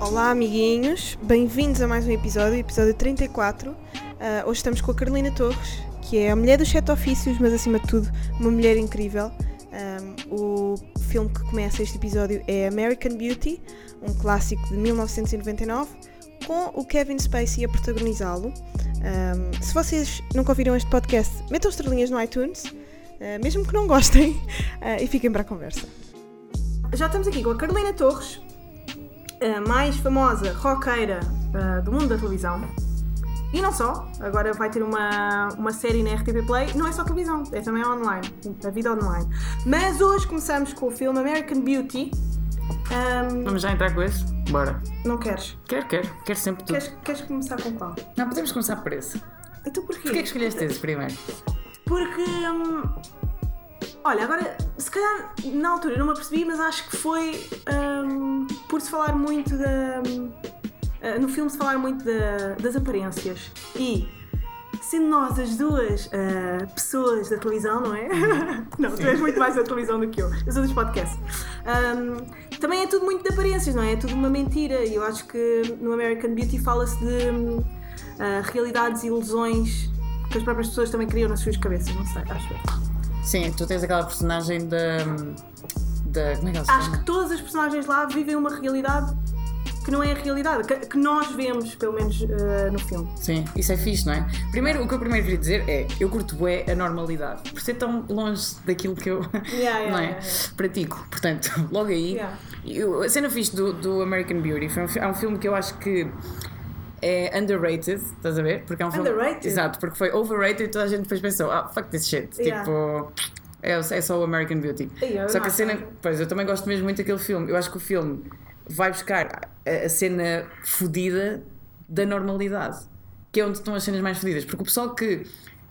Olá, amiguinhos, bem-vindos a mais um episódio, episódio 34. Ah, hoje estamos com a Carolina Torres, que é a mulher dos sete ofícios, mas acima de tudo, uma mulher incrível. Ahm, o filme que começa este episódio é American Beauty, um clássico de 1999, com o Kevin Spacey a protagonizá-lo. Ahm, se vocês nunca ouviram este podcast, metam estrelinhas no iTunes, ah, mesmo que não gostem, ah, e fiquem para a conversa. Já estamos aqui com a Carolina Torres, a mais famosa roqueira uh, do mundo da televisão. E não só, agora vai ter uma, uma série na RTP Play, não é só televisão, é também online, a vida online. Mas hoje começamos com o filme American Beauty. Um, Vamos já entrar com esse? Bora. não queres? Quero, quero. Quero sempre tudo. queres? Queres começar com qual? Não, podemos começar por esse. Então porquê? Porquê é que escolheste esse primeiro? Porque. hum, olha, agora, se calhar na altura eu não me apercebi, mas acho que foi hum, por se falar muito da. hum, ah, no filme se falar muito da- das aparências. E. Sendo nós as duas ah, pessoas da televisão, não é? não, tu és muito mais da televisão do que eu. Eu sou dos podcasts. Hum, também é tudo muito de aparências, não é? É tudo uma mentira. E eu acho que no American Beauty fala-se de ah, realidades e ilusões que as próprias pessoas também criam nas suas cabeças, não sei, acho eu. Sim, tu tens aquela personagem da. da como é que ela se Acho chama? que todas as personagens lá vivem uma realidade que não é a realidade, que, que nós vemos, pelo menos, eh, no filme. Sim, isso é fixe, não é? Primeiro, o que eu primeiro queria dizer é: eu curto bué a normalidade. Por ser tão longe daquilo que eu Yeah, yeah, não é? yeah, pratico. Portanto, logo aí. Eu- a cena fixe do, do American Beauty foi um, é um filme que eu acho que é underrated, estás a ver? Porque é um filme. Underrated? Exato, porque foi overrated e toda a gente depois pensou: ah, fuck this shit. Yeah. Tipo. É, é só o American Beauty. Eu só que a cena. Pois, eu também gosto mesmo muito daquele filme. Eu acho que o filme vai buscar a, cena fodida da normalidade, que é onde estão as cenas mais fodidas. Porque o pessoal que,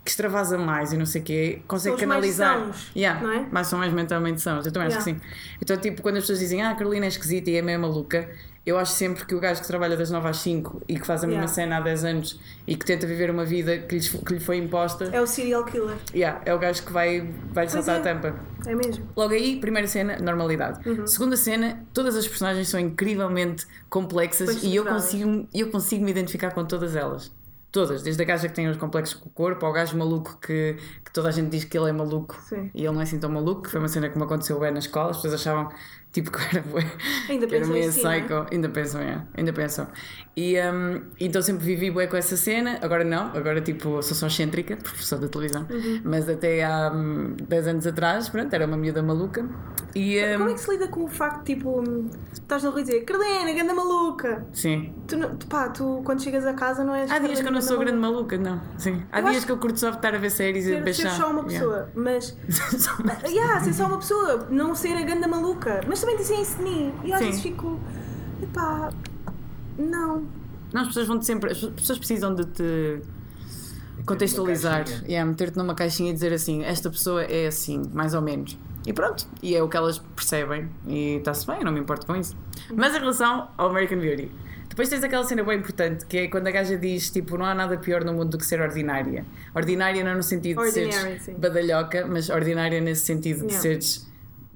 que extravasa mais e não sei o quê consegue São os mais canalizar. sãos, Yeah, não é? Mas são mais mentalmente sãos. Eu também acho Yeah. que sim. Então, tipo, quando as pessoas dizem ah, a Carolina é esquisita e é meio maluca, eu acho sempre que o gajo que trabalha das 9 às 5 e que faz a mesma Yeah. cena há 10 anos e que tenta viver uma vida que, lhes, que lhe foi imposta, É o serial killer. yeah, é o gajo que vai, vai Pois saltar é. a tampa. É mesmo? Logo aí, primeira cena, normalidade. Uhum. Segunda cena, todas as personagens são incrivelmente complexas Pois e eu consigo, eu consigo me identificar com todas elas. Todas, desde a gaja que tem os complexos com o corpo, ao gajo maluco que, que toda a gente diz que ele é maluco Sim. e ele não é assim tão maluco, que foi uma cena que me aconteceu bem na escola, as pessoas achavam tipo que era bué, Ainda que era pensam meio assim, é? psycho, ainda pensam, é, ainda pensam. E hum, então sempre vivi bué com essa cena, agora não, agora tipo sou só excêntrica, sou da televisão, Uhum. mas até há hum, 10 anos atrás, pronto, era uma miúda maluca. E hum, Como é que se lida com o facto, tipo, hum, estás na rua e dizer Carolina, ganda maluca? sim. Tu, pá, tu quando chegas a casa não és. Há dias que eu não sou grande maluca, não. Sim. Há Eu dias que eu curto só estar a ver séries e Ser, beijar. ser só uma pessoa, mas. Yeah, ser só uma pessoa, não ser a ganda maluca. Mas também dizem isso de mim. E às Sim. vezes fico. Epá. Não. Não, as pessoas vão sempre. As pessoas precisam de te contextualizar. caixinha. Yeah, meter-te numa caixinha e dizer assim: esta pessoa é assim, mais ou menos. E pronto. E é o que elas percebem. E está-se bem, eu não me importo com isso. Mas em relação ao American Beauty. Depois tens aquela cena bem importante que é quando a gaja diz tipo não há nada pior no mundo do que ser ordinária. Ordinária não no sentido de Ordinary, seres sim. badalhoca, mas ordinária nesse sentido de Yeah. seres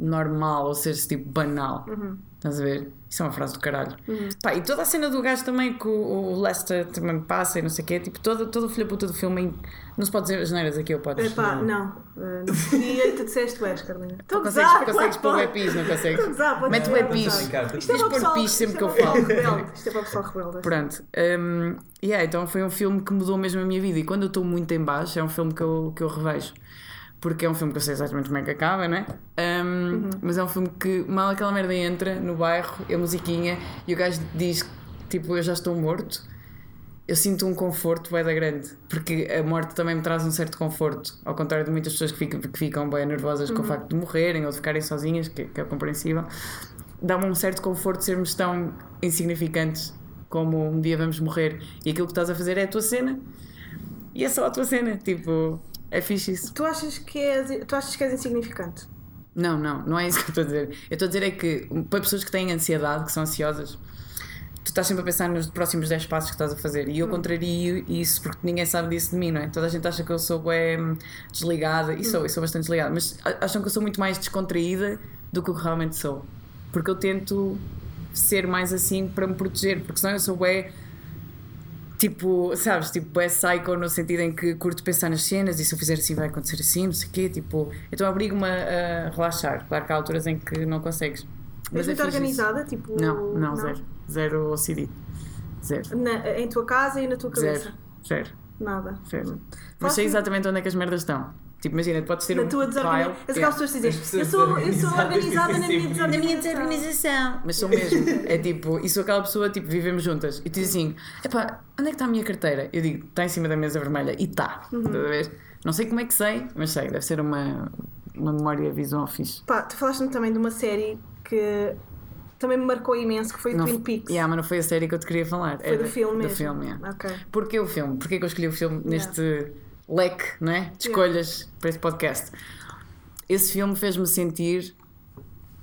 normal ou seres tipo banal. Uhum. Estás a ver? Isso é uma frase do caralho. Pá, e toda a cena do gajo também que o, o Lester também passa e não sei o quê, tipo, todo, todo o filho puta do filme. em- Não se pode dizer as neiras aqui, eu podes. Epá, não. Uh, e aí tu disseste tu és, Carolina. Estou a Consegues, consegues pôr o epis, não consegues? pode Mete ser, o epis. ser. É Diz para o pôr pessoal- pis sempre isto é que eu o falo. rebelde. Isto é para o pessoal rebelde. Pronto. Um, yeah, então foi um filme que mudou mesmo a minha vida. E quando eu estou muito em baixo, é um filme que eu, que eu revejo. Porque é um filme que eu sei exatamente como é que acaba, né? Um, Mas é um filme que mal aquela merda entra no bairro, é musiquinha, e o gajo diz tipo, eu já estou morto. Eu sinto um conforto bué da grande, porque a morte também me traz um certo conforto, ao contrário de muitas pessoas que ficam, que ficam bem nervosas com o facto de morrerem ou de ficarem sozinhas, que, que é compreensível. Dá-me um certo conforto sermos tão insignificantes como um dia vamos morrer e aquilo que estás a fazer é a tua cena e é só a tua cena, tipo, é fixe isso. Tu achas que és, tu achas que és insignificante? Não, não, não é isso que eu estou a dizer. Eu estou a dizer é que para pessoas que têm ansiedade, que são ansiosas, tu estás sempre a pensar nos próximos 10 passos que estás a fazer. E eu contrario isso porque ninguém sabe disso de mim, não é? Toda a gente acha que eu sou bem desligada, e sou, eu sou bastante desligada, mas acham que eu sou muito mais descontraída do que eu realmente sou. Porque eu tento ser mais assim para me proteger, porque senão eu sou bem. Tipo, sabes, tipo, é psycho no sentido em que curto pensar nas cenas e se eu fizer assim vai acontecer assim, não sei o quê, tipo, então obrigo-me a, a relaxar. Claro que há alturas em que não consegues. És é muito fixe isso. organizada, tipo. Não, não, zero. Zero OCD. Zero. Na- em tua casa e na tua cabeça. Zero. Zero. Nada. Zero. Mas sei exatamente onde é que as merdas estão. Tipo, imagina, podes ter Na um tua desorganização. As Yeah. pessoas dizem, As pessoas eu sou, eu sou organizada na minha dizem sempre desorganização. desorganização. Mas sou mesmo. É tipo, e sou aquela pessoa, tipo, vivemos juntas. E tu dizes assim: epá, onde é que está a minha carteira? Eu digo: está em cima da mesa vermelha. E está. Uhum. Ver? Não sei como é que sei, mas sei. Deve ser uma, uma memória visual fixe. Pá, tu falaste-me também de uma série que também me marcou imenso, que foi o Não, Twin Peaks. Yeah, mas não foi a série que eu te queria falar. Foi do Era filme mesmo. Do filme, yeah. Ok. Porquê o filme? Porquê que eu escolhi o filme neste leque não é? de escolhas para este podcast? Esse filme fez-me sentir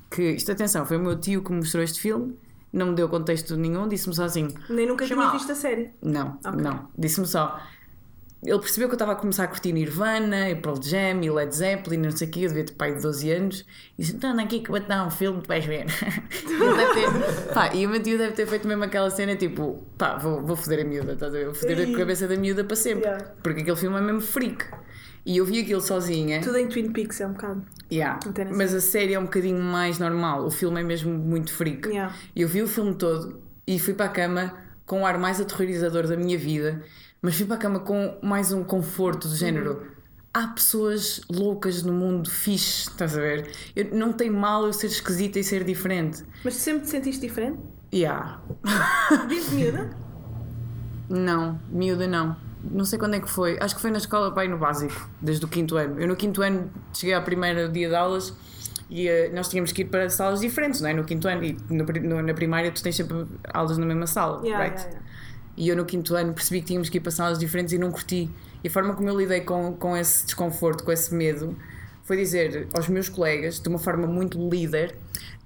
que, isto atenção, foi o meu tio que me mostrou este filme, não me deu contexto nenhum, disse-me só assim: Nem nunca tinha visto a série. Não, Ok. não, disse-me só. Ele percebeu que eu estava a começar a curtir Nirvana e Pearl Jam e Led Zeppelin, não sei o quê, eu devia ter pai de 12 anos, e disse: Então, aqui que vou-te dar um filme, tu vais ver. Ter- pá, e o meu tio deve ter feito mesmo aquela cena tipo: pá, vou, vou foder a miúda, estás a ver? Vou foder a cabeça da miúda para sempre, Yeah. porque aquele filme é mesmo freak. E eu vi aquilo sozinha. Tudo em Twin Peaks é um bocado. Yeah. Mas a série é um bocadinho mais normal. O filme é mesmo muito freak. Yeah. Eu vi o filme todo e fui para a cama com o ar mais aterrorizador da minha vida, mas fui para a cama com mais um conforto do género. Há pessoas loucas no mundo fixe, estás a ver? Eu, não tem mal eu ser esquisita e ser diferente. Mas sempre te sentiste diferente? Yeah. Desde miúda? Não, miúda não. Não sei quando é que foi. Acho que foi na escola, pai, no básico, desde o quinto ano. Eu no quinto ano cheguei ao primeiro dia de aulas e eh, nós tínhamos que ir para salas diferentes, não é? No quinto ano e no no- na primária tu tens sempre aulas na mesma sala, Yeah, right? yeah, yeah. E eu no quinto ano percebi que tínhamos que ir para salas diferentes e não curti. E a forma como eu lidei com, com esse desconforto, com esse medo, foi dizer aos meus colegas, de uma forma muito líder,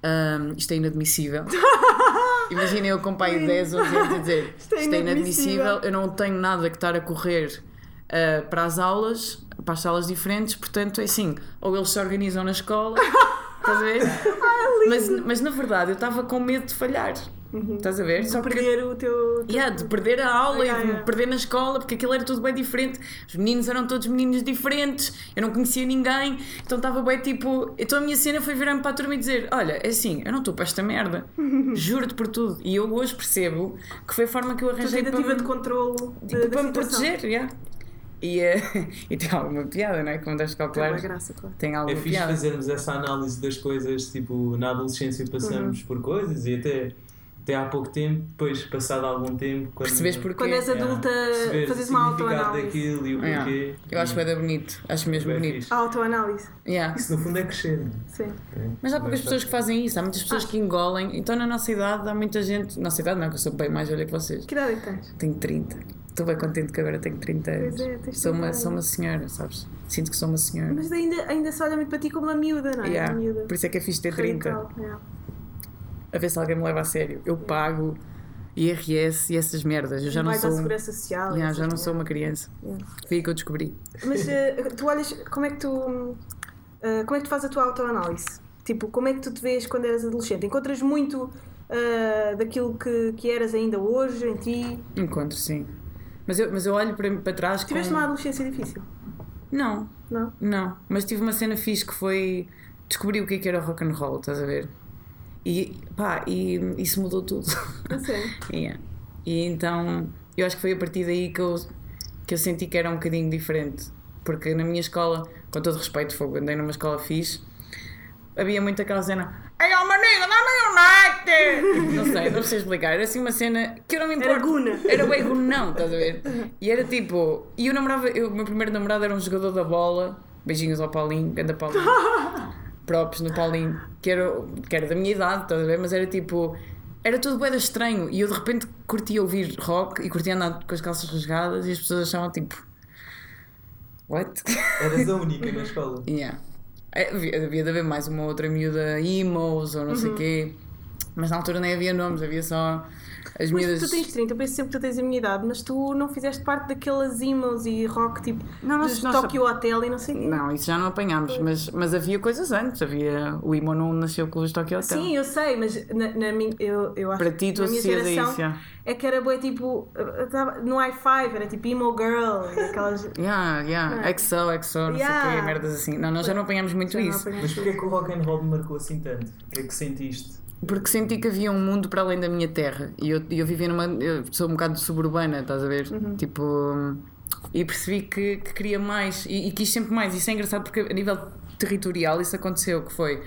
"Ahm, isto é inadmissível. Imaginem eu com pai de 10, 11 anos a dizer Isto é é inadmissível." eu não tenho nada que estar a correr ah, para as aulas, para as salas diferentes, portanto é assim, ou eles se organizam na escola, estás a ver? mas, mas na verdade eu estava com medo de falhar, estás a ver? Só que Perder o teu. Yeah, de perder a aula Yeah, e de me yeah. perder na escola, porque aquilo era tudo bem diferente. Os meninos eram todos meninos diferentes, eu não conhecia ninguém, então estava bem tipo. Então a minha cena foi virar-me para a turma e dizer: Olha, é assim, eu não estou para esta merda, juro-te por tudo. E eu hoje percebo que foi a forma que eu tua arranjei para, tentativa me- de controlo de, tipo, da para me proteger. Yeah. E, eh, e tem alguma piada, não é? Como deves Tem calcular, uma graça, claro. tem É alguma fixe piada. fazermos essa análise das coisas, tipo, na adolescência passamos Uhum. por coisas e até, até há pouco tempo, depois, passado algum tempo, quando, Percebes porquê? Quando és adulta, perceber fazes uma autoanálise. daquilo e o Yeah. porquê. Eu acho E- bem bonito, acho mesmo Bem bonito. fixe. A autoanálise. Yeah. Isso no fundo é crescer. Sim. ok? Mas há poucas pessoas que fazem isso, há muitas pessoas que engolem. Então na nossa idade há muita gente. Nossa idade não, que eu sou bem mais velha que vocês. Que idade é que tens? Tenho 30. Estou bem contente que agora tenho 30 anos. Pois é, tens sou, 30 uma, sou uma senhora, sabes? Sinto que sou uma senhora. Mas ainda, ainda se olha muito para ti como uma miúda, não é? Yeah, Uma miúda. Por isso é que é fixe ter 30. Radical, yeah. A ver se alguém me leva a sério. Eu pago IRS e essas merdas. Eu já não Vais sou. segurança social. Yeah, já não sou uma criança. Yeah. Foi aí que eu descobri. Mas eh, tu olhas, como é que tu. eh, como é que tu fazes a tua autoanálise? Tipo, como é que tu te vês quando eras adolescente? Encontras muito eh, daquilo que, que eras ainda hoje em ti? Encontro, sim. Mas eu, mas eu olho para, para trás. Com... Tiveste uma adolescência difícil? Não, Não? Não, mas tive uma cena fixe que foi descobrir o que é que era rock and roll, estás a ver? E pá, e isso mudou tudo. Não sei. Yeah. E então eu acho que foi a partir daí que eu, que eu senti que era um bocadinho diferente. Porque na minha escola, com todo respeito, fogo, andei numa escola fixe, havia muito aquela cena. Ei, ó maninho, dá-me night! Não sei, não sei explicar. Era assim uma cena que eu não me importo. Era guna. Era bem gunão, estás a ver? E era tipo. E eu namorava. O meu primeiro namorado era um jogador da bola. Beijinhos ao Paulinho, ganda Paulinho. Props no Paulinho. Que era, que era da minha idade, estás a ver? Mas era tipo. Era tudo bem estranho. E eu de repente curtia ouvir rock e curtia andar com as calças rasgadas e as pessoas achavam tipo. What? Eras a única na escola. Yeah. É, Havia, havia de haver mais uma outra miúda emos ou não sei o quê. Mas na altura nem havia nomes, havia só as Mas miúdas. tu tens 30, eu penso sempre que tu tens a minha idade, mas tu não fizeste parte daquelas emos e rock tipo Não, nós- nós- Tokyo Hotel e não sei. Não, isso já não apanhámos, mas, mas havia coisas antes. Havia. O Imo não nasceu com os Tokyo Hotel. Sim, eu sei, mas na, na minha, eu, eu acho Para ti, tu na minha geração é que era boa tipo no i5 era tipo emo girl aquelas Yeah, yeah. Não é? XO, XO, não sei o Yeah. quê, merdas assim. Não, nós já não apanhámos muito Já isso. Mas porquê que o rock and roll me marcou assim tanto? O que é que sentiste? Porque senti que havia um mundo para além da minha terra. E eu, eu vivia numa. Eu sou um bocado suburbana, estás a ver? Uhum. Tipo. E percebi que, que queria mais. E, e quis sempre mais. Isso é engraçado porque a nível territorial isso aconteceu. Que foi.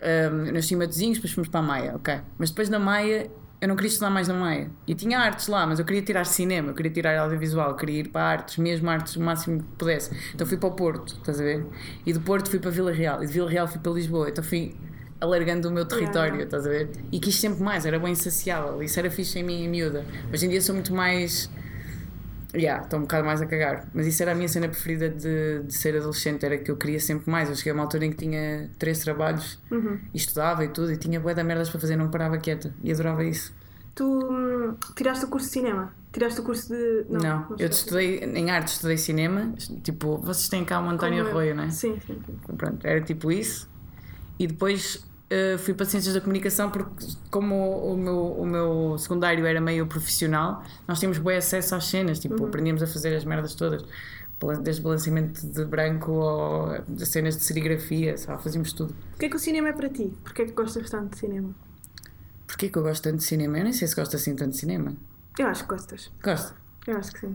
Um, eu nasci em Matosinhos, depois fomos para a Maia, ok? Mas depois na Maia. Eu não queria estudar mais na Maia. E tinha artes lá, mas eu queria tirar cinema, eu queria tirar audiovisual, eu queria ir para artes, mesmo artes o máximo que pudesse. Então fui para o Porto, estás a ver? E do Porto fui para Vila Real, e de Vila Real fui para Lisboa. Então fui alargando o meu território, Yeah. estás a ver? E quis sempre mais, era bem insaciável. Isso era fixe em mim e miúda. Hoje em dia sou muito mais. Yeah, estou um bocado mais a cagar. Mas isso era a minha cena preferida de, de ser adolescente, era que eu queria sempre mais. Eu cheguei a uma altura em que tinha três trabalhos Uhum. e estudava e tudo, e tinha bué de merdas para fazer, não parava quieta. E adorava isso. Tu hum, tiraste o curso de cinema? Tiraste o curso de. Não, Não, eu estudei em arte, estudei cinema. Tipo, vocês têm cá o António. Arroio, não é? Sim, sim. sim. Pronto, era tipo isso. E depois eh, fui para Ciências da Comunicação porque, como o, o meu, o meu secundário era meio profissional, nós tínhamos bom acesso às cenas. Tipo, aprendíamos a fazer as merdas todas. Desde balanceamento de branco ou cenas de serigrafia, sabe? fazíamos tudo. O que é que o cinema é para ti? Porquê é que gostas tanto de cinema? Porquê que eu gosto tanto de cinema? Eu nem sei se gosto assim tanto de cinema. Eu acho que gostas. Gosto. Eu acho que sim.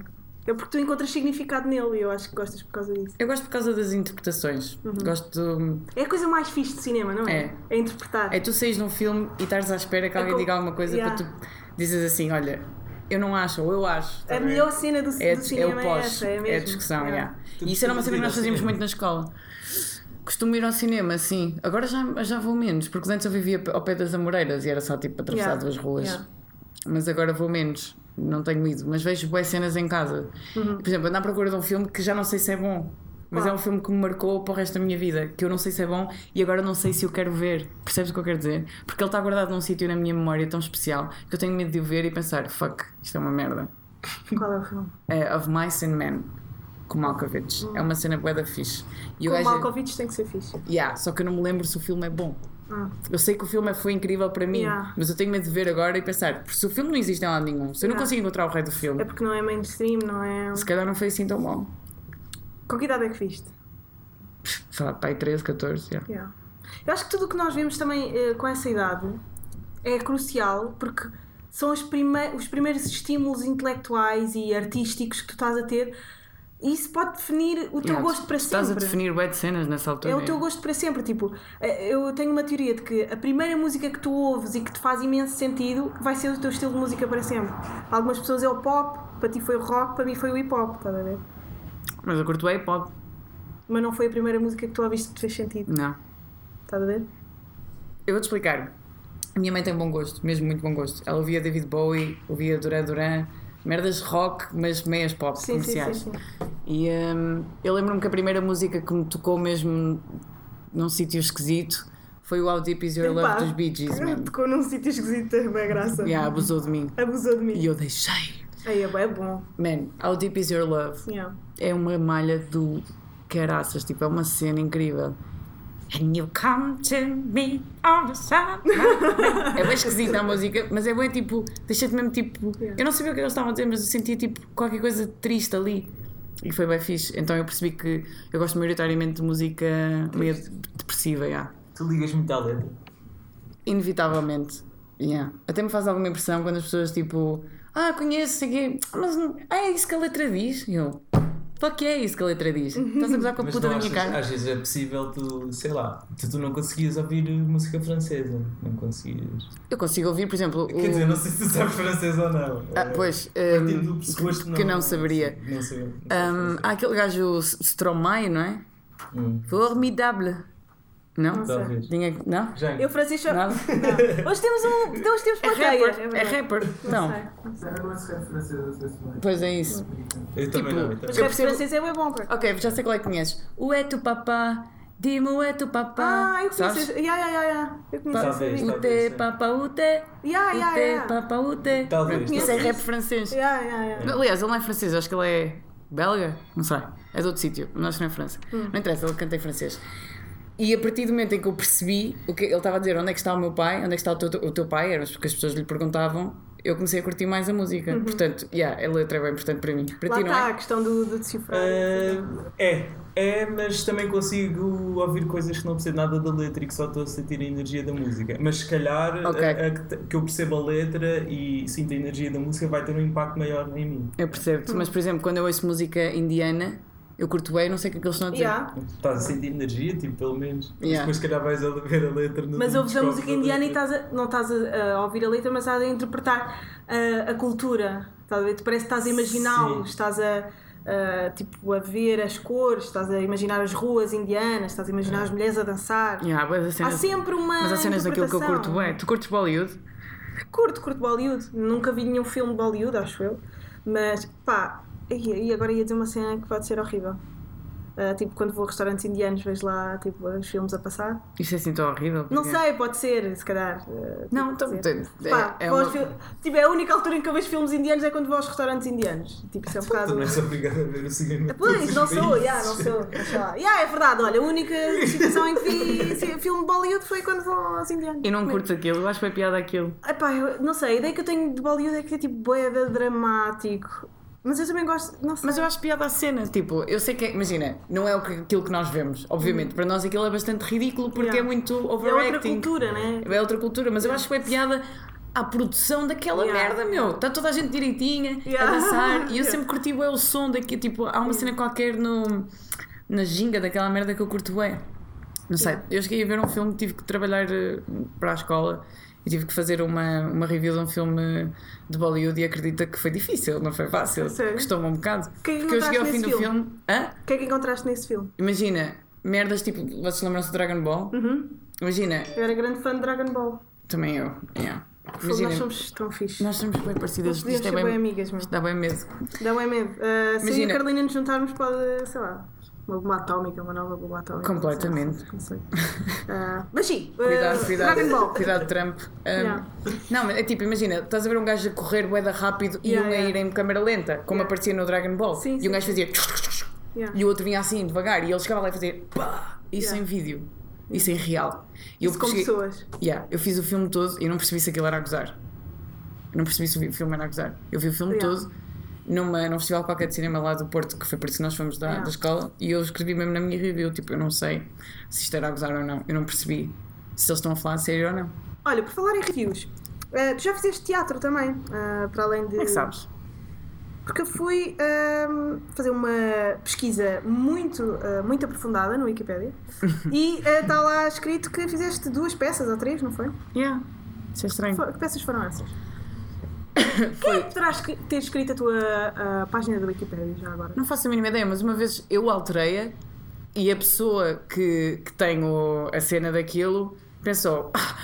É porque tu encontras significado nele e eu acho que gostas por causa disso. Eu gosto por causa das interpretações. Gosto. É a coisa mais fixe de cinema, não é? É. interpretar. É tu saís num filme e estares à espera que alguém co- diga alguma coisa Yeah. para tu dizes assim: olha, eu não acho, ou eu acho. tá a melhor cena do, É, do é cinema o é, pós, essa, é, mesmo. é a discussão, Yeah. yeah. E isso era uma cena que nós fazíamos cinema? muito na escola. Costumo ir ao cinema, sim. Agora já, já vou menos, porque antes eu vivia ao pé das Amoreiras e era só tipo atravessar Yeah, duas ruas. yeah. Mas agora vou menos, não tenho ido. Mas vejo boas cenas em casa. Uhum. Por exemplo, ando à procura de um filme que já não sei se é bom. Mas Qual? é um filme que me marcou para o resto da minha vida, que eu não sei se é bom e agora não sei se eu quero ver. Percebes o que eu quero dizer? Porque ele está guardado num sítio na minha memória tão especial que eu tenho medo de o ver e pensar: fuck, isto é uma merda. Qual é o filme? É Of Mice and Men, com Malkovich. É uma cena bué da fixe. E Com o gajo- Malkovich tem que ser fixe. Yeah, só que eu não me lembro se o filme é bom. Ah. Eu sei que o filme foi incrível para mim, Yeah. mas eu tenho medo de ver agora e pensar: se o filme não existe em lado nenhum, se eu não Yeah. consigo encontrar o rei do filme, É porque não é mainstream, não é. se calhar não foi assim tão bom. Com que idade é que viste? Sei lá, pai 13, 14, yeah. Yeah. Eu acho que tudo o que nós vemos também eh, com essa idade é crucial porque são os, prime os primeiros estímulos intelectuais e artísticos que tu estás a ter e isso pode definir o teu Yeah, gosto para Estás sempre. a definir de cenas nessa altura. É o teu gosto para sempre. Tipo, eh, eu tenho uma teoria de que a primeira música que tu ouves e que te faz imenso sentido vai ser o teu estilo de música para sempre. Para algumas pessoas é o pop, para ti foi o rock, para mim foi o hip hop, estás a ver? Mas eu curto hip hop. Mas não foi a primeira música que tu ouviste que te fez sentido, Não. estás a ver? Eu vou-te explicar. A minha mãe tem bom gosto, mesmo muito bom gosto. Ela ouvia David Bowie, ouvia Duran Duran, merdas rock, mas meias pop Sim, comerciais. sim, sim. E hum, eu lembro-me que a primeira música que me tocou mesmo num sítio esquisito foi o How Deep Is Your Epá, Love dos Bee Gees, man. Tocou num sítio esquisito, é bem graça. Yeah, abusou de mim. Abusou de mim. E eu deixei. Aí é bem bom. Man, How Deep Is Your Love Yeah. é uma malha do caraças, tipo, é uma cena incrível. And you come to me on the side. é bem esquisita a música, mas é bem tipo, deixa-te mesmo tipo. Yeah. Eu não sabia o que eles estavam a dizer, mas eu sentia tipo qualquer coisa triste ali. E foi bem fixe. Então eu percebi que eu gosto maioritariamente de música meio depressiva, yeah. Tu ligas muito à letra. inevitavelmente. Yeah. Até me faz alguma impressão quando as pessoas tipo, ah, conheço, sei quê, mas ah, é isso que a letra diz. E eu, fuck é isso que a letra diz. Estás a gozar com a Mas puta não da minha achas, cara. às vezes é possível tu, sei lá, tu, tu não conseguias ouvir música francesa. Não conseguias. Eu consigo ouvir, por exemplo, o... Quer dizer, não sei se tu sabes francês ou não. Ah, Eh, pois, partindo do hum, pressuposto que não saberia. Não sei. não sei Hum, francês. há aquele gajo Stromae, não é? Hum, Formidable. Não? Não talvez. Tinha... Não? Já. Eu francês só. Nada? Não. Hoje temos um. Hoje temos É plateia. rapper, é verdade. rapper. Não Então, sei, não sei. Eu não sei francês, eu sei se vai. pois é isso. Eu também Tipo, não. Eu Mas rap percebo- francês é bom, cara. Ok, já sei qual é que conheces. O é tu papá, Dimo é tu papá. Ah, eu conheço. Ya, ya, ya, ya. Eu conheço Talvez, música. talvez. Ute, papa, ute. Ya, ya, Ute, ya. papa, ute. Talvez, Pronto, Isso é talvez. rap francês. Ya, ya, ya. Aliás, ele não é francês, acho que ele é belga, não sei. É de outro sítio, que não é França. Hum. Não interessa, ele canta em francês. E a partir do momento em que eu percebi o que ele estava a dizer, onde é que está o meu pai, onde é que está o teu, o teu pai, era porque as pessoas lhe perguntavam, eu comecei a curtir mais a música. Portanto, yeah, a letra é bem importante para mim. Para Uhum. Lá ti, não está a é? questão do, do decifrar. Ah, é, é, mas também consigo ouvir coisas que não percebo nada da letra e que só estou a sentir a energia da música. Mas se calhar Ok. a- a que eu percebo a letra e sinto a energia da música vai ter um impacto maior em mim. Eu percebo-te, mas por exemplo, quando eu ouço música indiana, eu curto bem, não sei o que é que eles estão a dizer. Ya. Estás a sentir energia, tipo, pelo menos. Yeah. depois, se calhar, vais a ver a letra no Mas ouves a música indiana e estás a- não estás a, a ouvir a letra, mas estás a interpretar a, a cultura. Estás a ver? Parece que estás a imaginá-los, Sim. estás a, a, tipo, a ver as cores, estás a imaginar as ruas indianas, estás a imaginar as mulheres a dançar. Yeah, Há sempre uma. Mas há cenas daquilo que eu curto bem. Tu curtes Bollywood? Curto, curto Bollywood. Nunca vi nenhum filme de Bollywood, acho eu. Mas pá, e agora ia dizer uma cena que pode ser horrível. Ah, tipo, quando vou a restaurantes indianos, vejo lá tipo, os filmes a passar. Isto é assim tão horrível. Não porque- sei, pode ser, se calhar. ah, Não, tipo, então, é- Pá, é vou uma- fil- tipo, é a única altura em que eu vejo filmes indianos é quando vou aos restaurantes indianos. Tipo, isso é um Tu bocado. não és obrigado a ver o cinema. Pois, todos não sou, já, não sou. Já, é verdade, olha, a única situação em que vi filme de Bollywood foi quando vou aos indianos. E não curto aquilo, eu acho bem piada aquilo. Epá, eu não sei, a ideia que eu tenho de Bollywood é que é tipo boeda dramático. Mas eu também gosto. Mas eu acho piada a cena, tipo, eu sei que, é- imagina, não é aquilo que nós vemos, obviamente, para nós aquilo é bastante ridículo porque Yeah. é muito é outra overacting. cultura, né? É outra cultura, mas eu acho que é piada à produção daquela Yeah. merda, meu. Está toda a gente direitinha Yeah. a dançar e eu Yeah. sempre curti o som daqui, tipo, há uma cena qualquer no, na ginga daquela merda que eu curto bem. Não sei, eu cheguei a ver um filme, tive que trabalhar eh, para a escola e tive que fazer uma, uma review de um filme de Bollywood e acredita que foi difícil, não foi fácil. Sério? Custou-me um bocado. Que é que Porque eu cheguei ao fim do filme. Hã? O que é que encontraste nesse filme? Imagina, merdas tipo. Vocês lembram-se do Dragon Ball? Uhum. Imagina, Eu era grande fã de Dragon Ball. também eu. yeah. Imagina, Nós somos tão fixe. nós somos bem parecidas. Isto é bem bem, amigas, mesmo. isto dá bem medo. Dá bem medo. Uh, se eu e a. Carolina nos juntarmos, pode, sei lá, uma bomba atómica, uma nova bomba atómica. Completamente. Não sei. Uh, mas sim, uh, Cuidado, cuidado. Cuidado, Trump. Um, Yeah. Não, mas é tipo, imagina, estás a ver um gajo a correr bué rápido e Yeah, um a yeah. ir em câmera lenta, como aparecia no Dragon Ball. Sim, e sim, um gajo fazia. E o outro vinha assim, devagar, e ele chegava lá e fazia. pá, Isso em vídeo. Isso em real. E eu Isso como cheguei- pessoas. Yeah, eu fiz o filme todo e não percebi se aquilo era a gozar. Eu não percebi se o filme era a gozar. Eu vi o filme todo numa, num festival qualquer de cinema lá do Porto, que foi por isso que nós fomos da, da escola, e eu escrevi mesmo na minha review, tipo, eu não sei se isto era a gozar ou não. Eu não percebi se eles estão a falar a sério ou não. Olha, por falar em reviews, uh, tu já fizeste teatro também, uh, para além de. Como é que sabes? Porque eu fui ahm, fazer uma pesquisa muito, ah, muito aprofundada no Wikipedia e está lá escrito que fizeste duas peças ou três, não foi? Yeah. Isso é estranho. Que peças foram essas? Quem é que terá escri- ter escrito a tua ah, página do Wikipedia já agora? Não faço a mínima ideia, mas uma vez eu alterei-a e a pessoa que, que tem o- a cena daquilo pensou "Ah",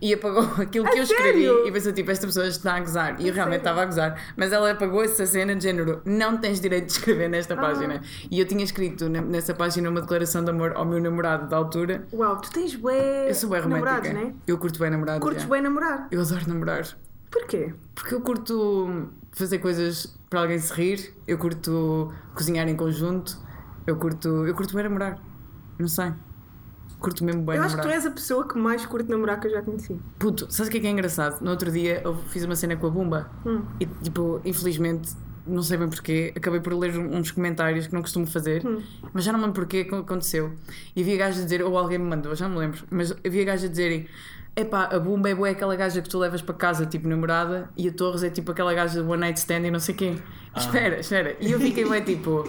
e apagou aquilo que A eu escrevi sério? e pensou tipo, esta pessoa está a gozar. E eu realmente sério? estava a gozar, mas ela apagou essa cena de género, não tens direito de escrever nesta Ah. página. E eu tinha escrito ne- nessa página uma declaração de amor ao meu namorado da altura. Uau, tu tens bué Eu sou bem namorados, romântica. né? Eu curto bem namorados. Curtes bem namorar. Eu adoro namorar. Porquê? Porque eu curto fazer coisas para alguém se rir, eu curto cozinhar em conjunto, eu curto, eu curto bem namorar. Não sei. Curto mesmo bem eu acho que namorar. tu és a pessoa que mais curte namorar que eu já conheci. Puto, sabes o que é que é engraçado? No outro dia eu fiz uma cena com a Bumba Hum. e, tipo, infelizmente, não sei bem porquê, acabei por ler uns comentários que não costumo fazer, Hum. mas já não me lembro porquê aconteceu. E havia gajos a dizer, ou alguém me mandou, já não me lembro, mas havia gajos a dizerem. Epá, a Bumba é boa, é aquela gaja que tu levas para casa, tipo namorada, e a Torres é tipo aquela gaja do One Night Stand e não sei quê. Espera, espera. E eu fiquei bem tipo,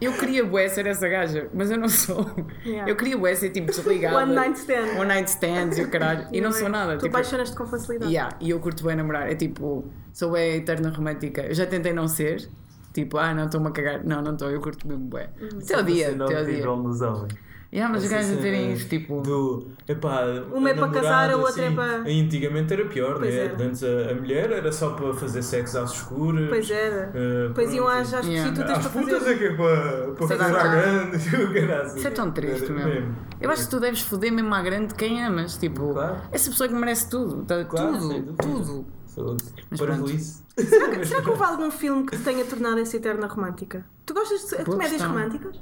eu queria bué ser essa gaja, mas eu não sou. Yeah. Eu queria bué ser tipo desligada. One night stand. One Night Stands e o caralho. E não sou nada. Tu tipo, apaixonas-te com facilidade. Yeah, e eu curto bem namorar. É tipo, sou é eterna romântica. Eu já tentei não ser. Tipo, ah, não estou-me a cagar. Não, não estou, eu curto mesmo bem. Até o dia, é até o dia. nos homens. Yeah, mas os gajos a terem isso, tipo. Do, epá, Uma é para casar, a outra é assim, para- Antigamente era pior, Pois né? era. Antes a, a mulher era só para fazer sexo às escuras. Pois era. eh, Depois iam às, às Yeah. prostitutas Às para putas fazer. é que é para, para Isso é fazer à grande. Isso é tão triste, Era meu. Eu acho que tu deves foder mesmo à grande quem amas. Tipo, Claro. essa pessoa que merece tudo. tá- Claro, tudo, dúvida. tudo. Mas Para pronto. isso. Será que houve algum filme que te tenha tornado essa eterna romântica? Tu gostas de Boa comédias questão. românticas?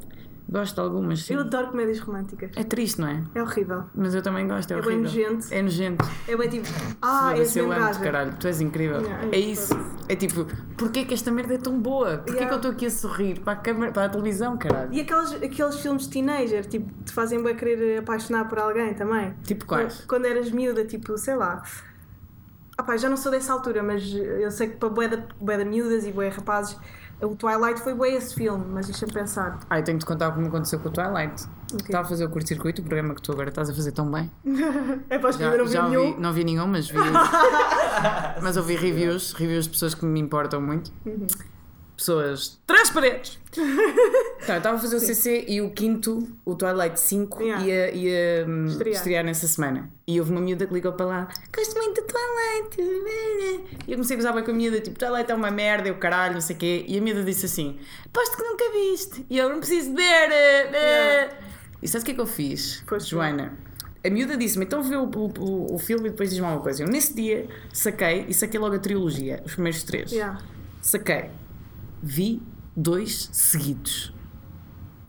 Gosto de algumas, sim. Eu adoro comédias românticas. É triste, não é? É horrível. Mas eu também gosto, é, É bem horrível. nojento. É nojento. É bem tipo, ah, és eu amo-te, caralho. Tu és incrível. Yeah, É isso. É tipo, porquê que esta merda é tão boa? Porquê Yeah. que eu estou aqui a sorrir para a, câmera, para a televisão, caralho? E aqueles, aqueles filmes de teenager, tipo, te fazem bem querer apaixonar por alguém também. Tipo quais? Quando eras miúda, tipo, sei lá. Ah pá, já não sou dessa altura, mas eu sei que para bué da, bué da miúdas e bué rapazes, o Twilight foi bué esse filme, mas deixa-me pensar. Ah, eu tenho de contar como aconteceu com o Twilight. Estava a fazer o curto-circuito, o programa que tu agora estás a fazer tão bem. É para Já, não vi já nenhum. ouvi, não vi nenhum, mas vi. mas ouvi reviews, reviews de pessoas que me importam muito. Uhum. Pessoas transparentes! tá, eu estava a fazer o CC e o quinto, o Twilight 5, Yeah. ia, ia hum, Estrear. estrear. nessa semana. E houve uma miúda que ligou para lá: Gosto muito do Twilight! E eu comecei a gozar bem com a miúda, tipo, Twilight é uma merda, eu caralho, não sei o quê. E a miúda disse assim: Aposto que nunca viste. E eu não preciso ver. eh, eh." Yeah. E sabes o que é que eu fiz, Foste Joana? A miúda disse-me, então vê o, o, o filme e depois diz-me alguma coisa. Eu nesse dia saquei e saquei logo a trilogia, os primeiros três. Yeah. Saquei. Vi dois seguidos.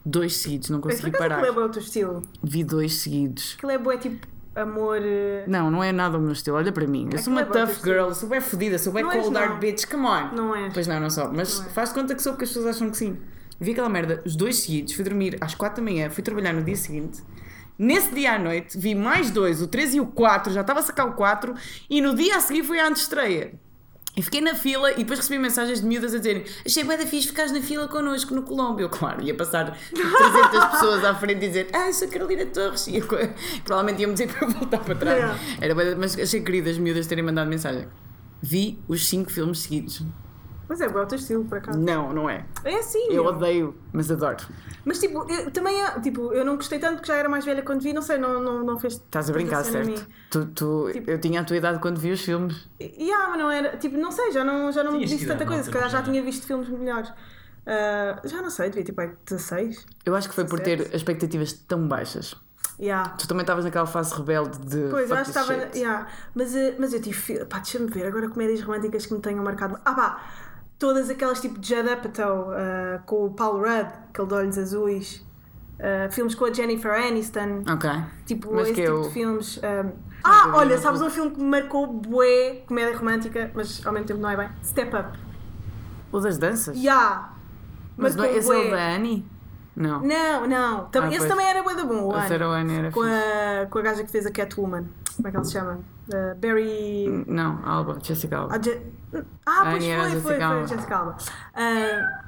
Dois seguidos, não Mas consegui acaso parar. aquilo é o teu estilo? Vi dois seguidos. Aquilo é bué tipo amor. eh, Não, não é nada o meu estilo, olha para mim. Eu sou uma é tough girl, sou bem fodida, sou bem cold hard bitch, come on. Não és. Pois não, não sou. Mas Não é. faz conta que sou porque as pessoas acham que sim. Vi aquela merda, os dois seguidos, fui dormir às 4 da manhã, fui trabalhar no dia seguinte. Nesse dia à noite vi mais dois, o 3 e o 4, já estava a sacar o 4 e no dia a seguir fui à antestreia. E fiquei na fila e depois recebi mensagens de miúdas a dizerem achei bem da fixe ficares na fila connosco no Colombo. Eu, claro, ia passar 300 pessoas à frente e dizer ah, sou Carolina Torres. E eu, provavelmente iam-me dizer para voltar para trás. Era bué mas achei querido as miúdas terem mandado mensagem. Vi os 5 filmes seguidos. Mas é bué o teu estilo, por acaso. Não, não é. É assim. Eu meu. odeio, mas adoro. Mas tipo, eu, também é, tipo, eu não gostei tanto porque já era mais velha quando vi, não sei, não, não, não fez. Estás a brincar, certo? Tu, tu- Tipo- eu tinha a tua idade quando vi os filmes. E ah, mas não era, tipo, não sei, já não, já não me disse que tanta coisa, se calhar já tinha visto filmes melhores. Ah, já não sei, devia tipo aí 16. Eu acho que foi por Certo. ter expectativas tão baixas. Yeah. Tu também estavas naquela fase rebelde de. Pois, eu acho que estava. Yeah. Mas, eh, mas eu tive. Pá, deixa-me ver, agora comédias românticas que me tenham marcado. Ah, pá! Todas aquelas tipo de Judd Apatow, ah, com o Paul Rudd, aquele de olhos azuis. ah, filmes com a Jennifer Aniston. Ok. Tipo, Mas esse que tipo eu- de filmes. ah, vi, ah, não olha, sabes um filme que me marcou bué, comédia romântica, mas ao mesmo tempo não é bem? Step Up. O das danças? Yeah. Mas não, Marcou esse é o da Annie? Não. Não, não. Tam- Ah, esse pois. também era bué da bom, o A ano. Sarah Annie era Com fixe. a, com a gaja que fez a Catwoman. Como é que ela se chama? Uh, Barry. Não, Alba, Jessica Alba. Ah, Je- ah, pois Annie era foi, Jessica foi, foi, Alba. Jessica Alba. Uh,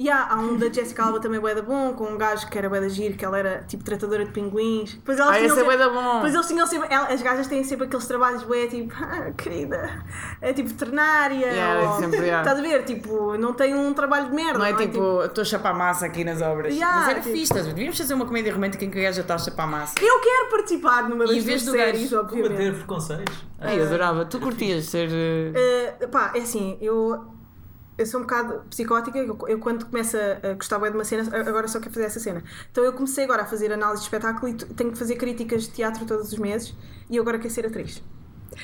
yeah, há um da Jessica Alba também bué da bom, com um gajo que era bué da giro, que ela era tipo tratadora de pinguins. Depois elas Ah, esse é sempre- bué da bom. Depois eles tinham sempre, ela- as gajas têm sempre aqueles trabalhos bué, tipo, ah, querida, é tipo veterinária. Yeah, ou- sempre, yeah. Estás a ver? Tipo, não tem um trabalho de merda. Não é tipo, estou a chapar massa aqui nas obras. Yeah, Mas era tipo- fixe? Devíamos fazer uma comédia romântica em que a gaja está a chapar massa. Eu quero participar numa das em vez duas do gajo séries, obviamente. Combater preconceitos. Ai, eu adorava. Tu curtias ser. Uh, pá, é assim, eu, eu sou um bocado psicótica, eu, eu quando começo a, a gostar bem de uma cena, agora só quero fazer essa cena. Então eu comecei agora a fazer análise de espetáculo e tenho que fazer críticas de teatro todos os meses e eu agora quero ser atriz.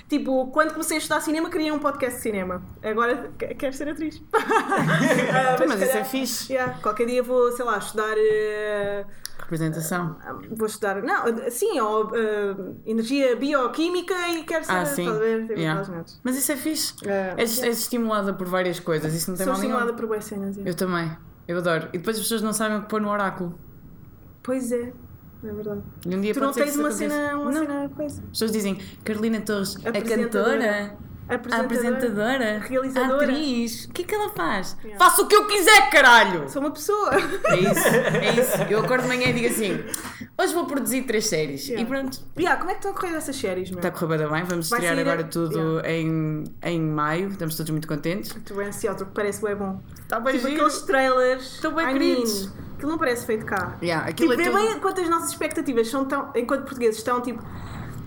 Tipo, quando comecei a estudar cinema, queria um podcast de cinema. Agora que- quero ser atriz. Ah, Mas se isso é fixe. Yeah, qualquer dia vou, sei lá, estudar. uh, Representação. vou estudar. Não, sim, ou uh, energia bioquímica e quero ser. Ah, sim. ver? Tipo, Yeah. Mas isso é fixe. Ah, És, és estimulada por várias coisas, isso não tem Sou mal nenhum. estimulada por boas cenas. yeah. Eu também. Eu adoro. E depois as pessoas não sabem o que pôr no oráculo. Pois é, é verdade. Um dia Tu não tens uma cena, uma não. cena coisa. As pessoas dizem Carolina Torres, a cantora, a Apresentadora. apresentadora, Realizadora. a atriz. O que é que ela faz? Yeah. Faço o que eu quiser, caralho! Sou uma pessoa. É isso, é isso. Eu acordo de manhã e digo assim: hoje vou produzir três séries. Yeah. E pronto, Yeah, como é que estão a correr essas séries, meu? está a correr bem. Vamos Vai estrear agora tudo em, em maio. Estamos todos muito contentes. Estou bem ansiosa, porque parece bem bom. Está bem Tipo giro. aqueles trailers. Estão bem I queridos. mean, aquilo não parece feito cá. Yeah, aquilo Tipo, é tudo- bem quanto as nossas expectativas são tão. Enquanto portugueses estão tipo.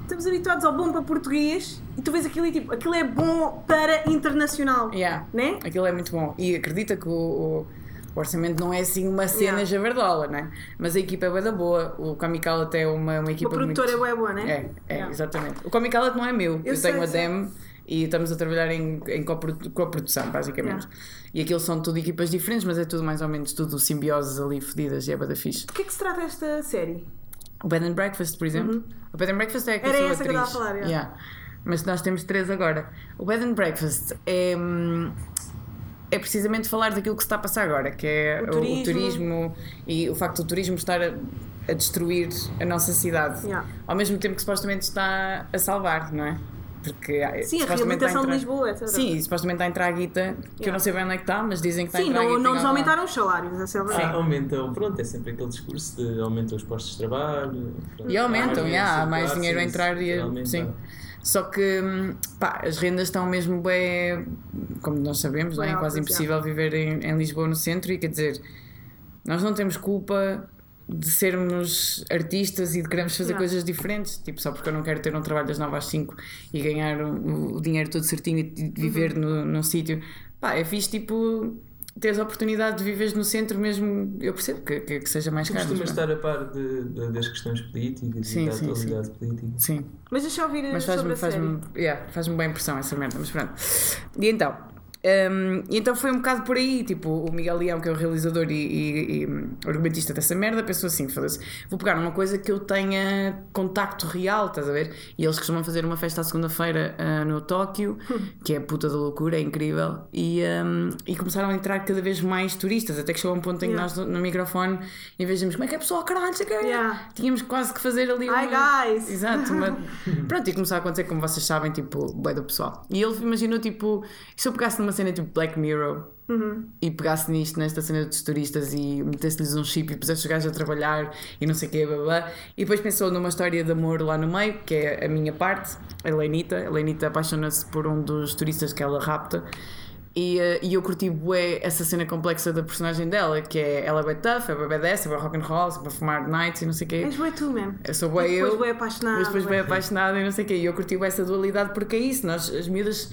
Estamos habituados ao bom para português e tu vês aquilo e tipo, aquilo é bom para internacional. Yeah. Né? Aquilo é muito bom. E acredita que o, o- o orçamento não é assim uma cena Yeah. javardola, né? Mas a equipa é bué da boa. O Comical até é uma, uma equipa Uma produtora muito... é boa, né? É, é, Yeah. exatamente. O Comical não é meu. Eu, sei, tenho a. DEM e estamos a trabalhar em, em coprodu- coprodução, basicamente. E aquilo são tudo equipas diferentes, mas é tudo mais ou menos tudo simbioses ali fedidas e é bué da fixe. Do que é que se trata esta série? O Bed and Breakfast, por exemplo. O Bed and Breakfast é a que eu. Era sou essa que eu atriz. estava a falar, yeah. Yeah. Mas nós temos três agora. O Bed and Breakfast é. É precisamente falar daquilo que se está a passar agora, que é O o, turismo. o turismo e o facto do turismo estar a, a destruir a nossa cidade. Yeah. Ao mesmo tempo que supostamente está a salvar, não é? Porque ah, Sim, a reabilitação de entrar- Lisboa, etc. Sim, e supostamente está a entrar a guita, que eu Yeah. não sei bem onde é que está, mas dizem que está a Sim, entrar a não, guita. não nos aumentaram os salários, essa é a verdade. Ah, aumentam, pronto, é sempre aquele discurso de aumentam os postos de trabalho. pronto, E aumentam, há yeah, mais classes, dinheiro a entrar e sim. Só que hum, pá, as rendas estão mesmo bem, como nós sabemos, não é? É quase impossível viver em, em Lisboa no centro e quer dizer, nós não temos culpa de sermos artistas e de queremos fazer Yeah. coisas diferentes, tipo, só porque eu não quero ter um trabalho das 9 às 5 e ganhar o, o dinheiro todo certinho e de viver Uhum. no, num sítio, pá, é fixe tipo teres a oportunidade de viveres no centro mesmo, eu percebo que, que, que seja mais Tu caro. costumas mas não. estar a par de, de- das questões políticas Sim, e da sim, atualidade política. Sim. Mas deixa eu ouvir Mas sobre faz-me a faz série. yeah, faz bem impressão essa merda, mas pronto. E então, hum, e então foi um bocado por aí, tipo, o Miguel Leão, que é o realizador e, e, e argumentista dessa merda, pensou assim: foda-se, vou pegar uma coisa que eu tenha contacto real, estás a ver? E eles costumam fazer uma festa à segunda-feira ah, no Tóquio, que é puta da loucura, é incrível, e, hum, e começaram a entrar cada vez mais turistas, até que chegou a um ponto em que Yeah. nós no, microfone, em vez de dizermos como é que é pessoal, caralho, sei que Yeah. tínhamos quase que fazer ali Hi uma... guys! Exato, uma... pronto, e começou a acontecer, como vocês sabem, tipo, bem do pessoal. E ele imaginou, tipo, e se eu pegasse numa cena tipo Black Mirror e pegasse nisto, nesta cena dos turistas e metesse-lhes um chip e pusesse os gajos a trabalhar e não sei o quê, blá, blá. e depois pensou numa história de amor lá no meio, que é a minha parte, a Lenita. A Lenita apaixona-se por um dos turistas que ela rapta. E, eh, e eu curti bué essa cena complexa da personagem dela, que é ela é bem tough, é bem badass, é bem rock and roll, é bem fumar nights e não sei o quê. És bué tu mesmo. Eu sou bué E depois eu. bué apaixonada, Mas depois bué. bem apaixonada e não sei o quê. E eu curti bué essa dualidade porque é isso. Nós, as miúdas,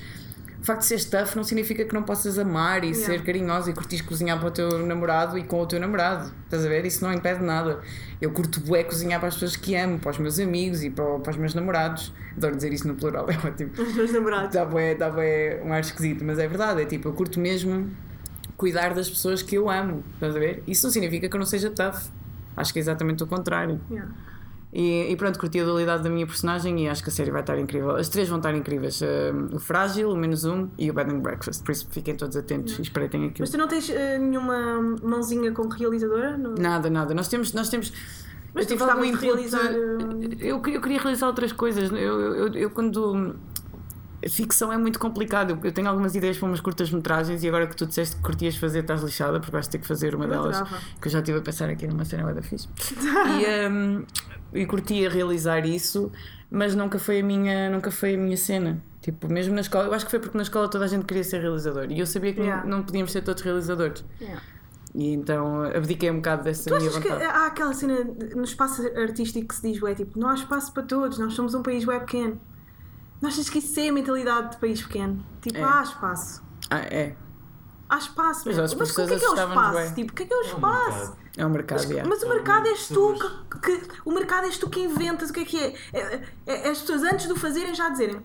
o facto de seres tough não significa que não possas amar e Yeah. ser carinhosa e curtires cozinhar para o teu namorado e com o teu namorado. Estás a ver? Isso não impede nada. Eu curto bué cozinhar para as pessoas que amo, para os meus amigos e para, para os meus namorados. Adoro dizer isso no plural, é ótimo. Os meus namorados. Dá bué, dá bué um ar esquisito, mas é verdade. É tipo, eu curto mesmo cuidar das pessoas que eu amo. Estás a ver? Isso não significa que eu não seja tough. Acho que é exatamente o contrário. Yeah. E, e pronto, curti a dualidade da minha personagem e acho que a série vai estar incrível. As três vão estar incríveis: um, o Frágil, o Menos Um e o Bed and Breakfast. Por isso fiquem todos atentos e espreitem aquilo. Mas tu não tens eh, nenhuma mãozinha como realizadora? No... Nada, nada. Nós temos. Nós temos Mas eu tive algum input. realizar, eh, Eu, queria- eu queria realizar outras coisas. Eu, eu, eu, eu quando. Ficção é muito complicado. Eu- tenho algumas ideias para umas curtas-metragens e agora que tu disseste que curtias fazer, estás lixada porque vais ter que fazer uma delas. Que eu já estive a pensar aqui numa cena da fixe. e, um, e curtia realizar isso, mas nunca foi a minha, nunca foi a minha cena. Tipo, mesmo na escola, eu acho que foi porque na escola toda a gente queria ser realizador e eu sabia que não- Yeah. não, podíamos ser todos realizadores. Yeah. E então abdiquei um bocado dessa Tu minha vontade. há aquela cena no espaço artístico que se diz, ué, tipo, não há espaço para todos, nós somos um país bué pequeno. Não achas que isso é a mentalidade de país pequeno? Tipo, É. há espaço. Ah, é. Há espaço, Mas mesmo. as mas o que é que é o espaço? Tipo, o que é que é o É espaço? É um mercado, Mas, yeah. mas o mercado és tu que, que- o mercado és tu que inventas o que é que é. É- é- é as pessoas antes de o fazerem já dizerem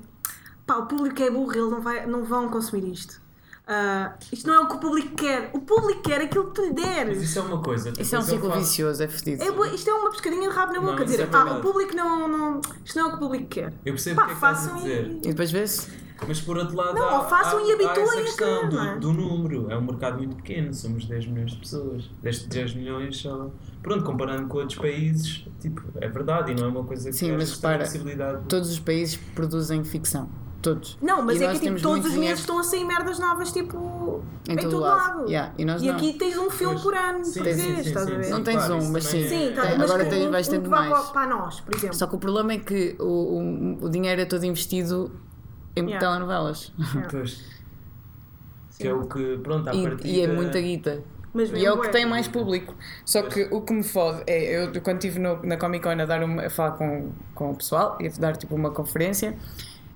pá, o público é burro, eles não, vai, não vão consumir isto. Ah, isto não é o que o público quer. O público quer aquilo que tu lhe Mas deres. isso é uma coisa. Isso é um ciclo faço- vicioso, é fedido. É, isto é uma pescadinha de rabo na boca. Não, dizer, é ah, o público não, não. Isto não é o que o público quer. Eu percebo Pá, o que é que façam dizer. e. E depois vê-se. Mas por outro lado, Não, há, ou façam há, e habituem a questão do, é? do número. É um mercado muito pequeno, somos 10 milhões de pessoas. Destes 10 milhões só. Pronto, comparando com outros países, tipo, é verdade e não é uma coisa que Sim, mas que repara, possibilidade. Todos os países produzem ficção. Todos. Não, mas E é que tipo, todos os meses estão a sair merdas novas, tipo, Em em, todo todo lado. lado. Yeah, e nós não. aqui tens um filme Pois. por ano, Sim, vês, sim, sim, estás sim, a ver? Não tens Claro, um, mas sim. é- Sim, tá, Tem- mas agora tens, um, vais um tendo vá mais. para, para nós, por exemplo. Só que o problema é que o, o, o dinheiro é todo investido em Yeah. telenovelas. Pois. Que é o que, pronto, à E, partida... e é muita guita. Mas E é o que bué. tem mais público. Só que o que me fode é, eu quando estive no- na Comic Con a, dar uma, a falar com, com o pessoal e a dar tipo uma conferência,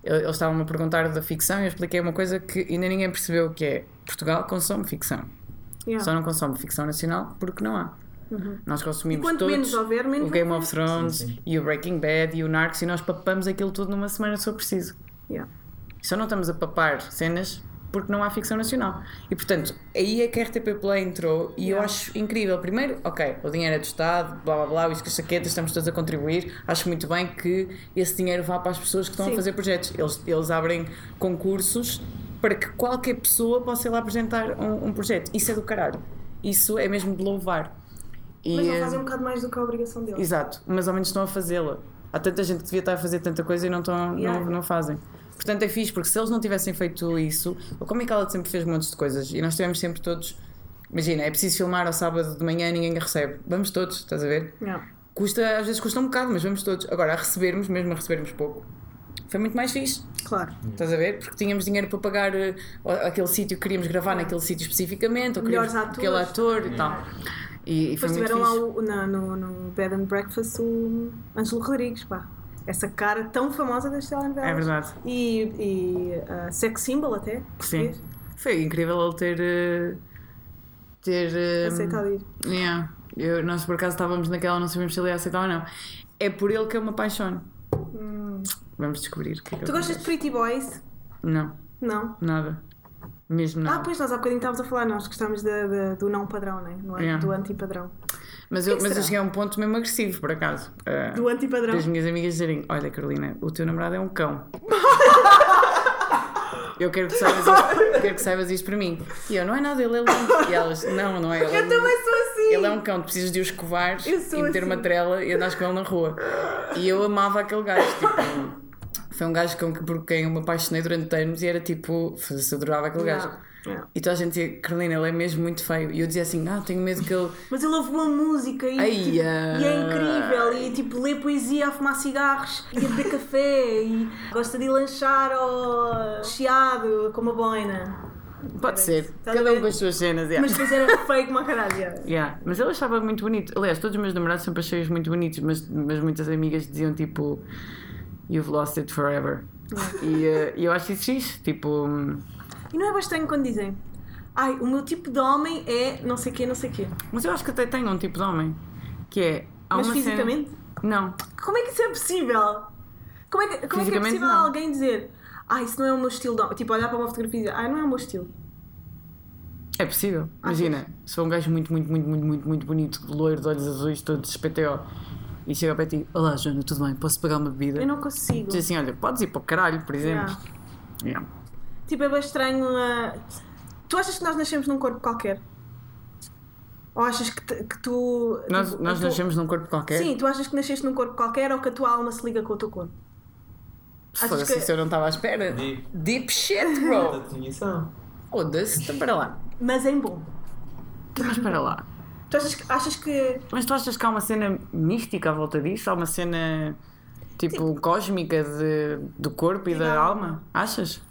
eles estavam-me a perguntar da ficção e eu expliquei uma coisa que ainda ninguém percebeu que é Portugal consome ficção. Yeah. Só não consome ficção nacional porque não há. Nós E consumimos quanto todos menos houver, menos o Game of. Thrones Sim, sim. e o Breaking Bad e o Narcos e nós papamos aquilo tudo numa semana se for preciso. Yeah. Só não estamos a papar cenas porque não há ficção nacional. E portanto, aí é que a RTP Play entrou e eu Yeah. acho incrível. Primeiro, ok, o dinheiro é do Estado, blá blá blá, isso que as saquetas, estamos todos a contribuir. Acho muito bem que esse dinheiro vá para as pessoas que estão Sim. a fazer projetos. Eles, eles abrem concursos para que qualquer pessoa possa ir lá apresentar um, um projeto. Isso é do caralho. Isso é mesmo de louvar. E, Mas não eh, fazem um bocado mais do que a obrigação deles. Exato, mas ao menos estão a fazê-la. Há tanta gente que devia estar a fazer tanta coisa e não, estão, Yeah. não, não fazem. Portanto, é fixe, porque se eles não tivessem feito isso, o Comic Outlet sempre fez montes de coisas e nós tivemos sempre todos. Imagina, é preciso filmar ao sábado de manhã e ninguém recebe. Vamos todos, estás a ver? Yeah. Custa, às vezes custa um bocado, mas vamos todos. Agora, a recebermos, mesmo a recebermos pouco, foi muito mais fixe. Claro. Estás a ver? Porque tínhamos dinheiro para pagar eh, aquele sítio que queríamos gravar naquele sítio especificamente, ou queríamos aquele ator e tal. E, e foi Depois muito tiveram lá fixe. o, na- no, no Bed and Breakfast o Ângelo Rodrigues, pá. Essa cara tão famosa das telenovelas. É verdade. E, e uh, sex symbol até. Sim. português. Foi incrível ele ter. eh, ter. eh, Aceitado ir. yeah. Eu, nós por acaso estávamos naquela, não sabemos se ele ia aceitar ou não. É por ele que eu me apaixono. Vamos descobrir que é que Hum. Tu gostas de fez. Pretty Boys? Não, Não. nada. Mesmo Ah, nada. pois nós há bocadinho estávamos a falar, nós gostamos de- de- do não padrão, né? Não é? Yeah. Do anti-padrão. Mas eu, que mas eu cheguei a um ponto mesmo agressivo, por acaso. Eh, Do anti-padrão. das minhas amigas dizerem: Olha, Carolina, o teu namorado é um cão. Eu quero que, saibas isto, quero que saibas isto para mim. E eu, não é nada, ele é lindo. E elas, não, não é. Ele é Eu também sou assim. Ele é um cão, precisas de o escovar e meter assim. uma trela e andares com ele na rua. E eu amava aquele gajo, tipo, foi um gajo com que, por quem eu me apaixonei durante anos e era tipo, eu adorava aquele gajo. Yeah, yeah. E toda a gente dizia, Carolina, ele é mesmo muito feio. E eu dizia assim, ah, tenho medo que ele. Mas ele ouve boa música e, Ai, tipo, e é incrível. E tipo, lê poesia a fumar cigarros e a beber café e gosta de ir lanchar ao chiado com uma boina. Pode ser, Estás cada um com as suas cenas. yeah. Mas depois era feio como a caralho. yeah. Yeah. Mas ele achava muito bonito. Aliás, todos os meus namorados sempre achei-os muito bonitos, mas, mas muitas amigas diziam tipo, You've lost it forever. E e eu acho isso fixe. Tipo, hum, E não é bastante quando dizem Ai, o meu tipo de homem é não sei quê, não sei quê. mas eu acho que até tenho um tipo de homem que é. há Mas uma cena- fisicamente? Não. Como é que isso é possível? Como é que, como é, que é Fisicamente, possível não. alguém dizer Ai, isso não é o meu estilo de homem? Tipo, olhar para uma fotografia e dizer Ai, não é o meu estilo. É possível. Imagina, se for um gajo muito, muito, muito, muito, muito, muito bonito, loiro, de olhos azuis, todo SPTO, e chega para ti, olá Joana, tudo bem, posso pagar uma bebida? Eu não consigo. Diz assim, olha, podes ir para o caralho, por exemplo. Yeah. Yeah. Tipo, é bem estranho. ah, Tu achas que nós nascemos num corpo qualquer? Ou achas que, te- que tu. Nós, tipo, nós a tua- nascemos num corpo qualquer. Sim, tu achas que nasceste num corpo qualquer ou que a tua alma se liga com o teu corpo? Foda-se, que- isso eu não estava à espera. Deep. Deep shit, bro. Foda-se, então para lá. Mas em bom. Mas para lá. Tu achas que. Achas que Mas tu achas que há uma cena mística à volta disso? Há uma cena tipo cósmica de, do corpo e E da da alma? alma. Achas?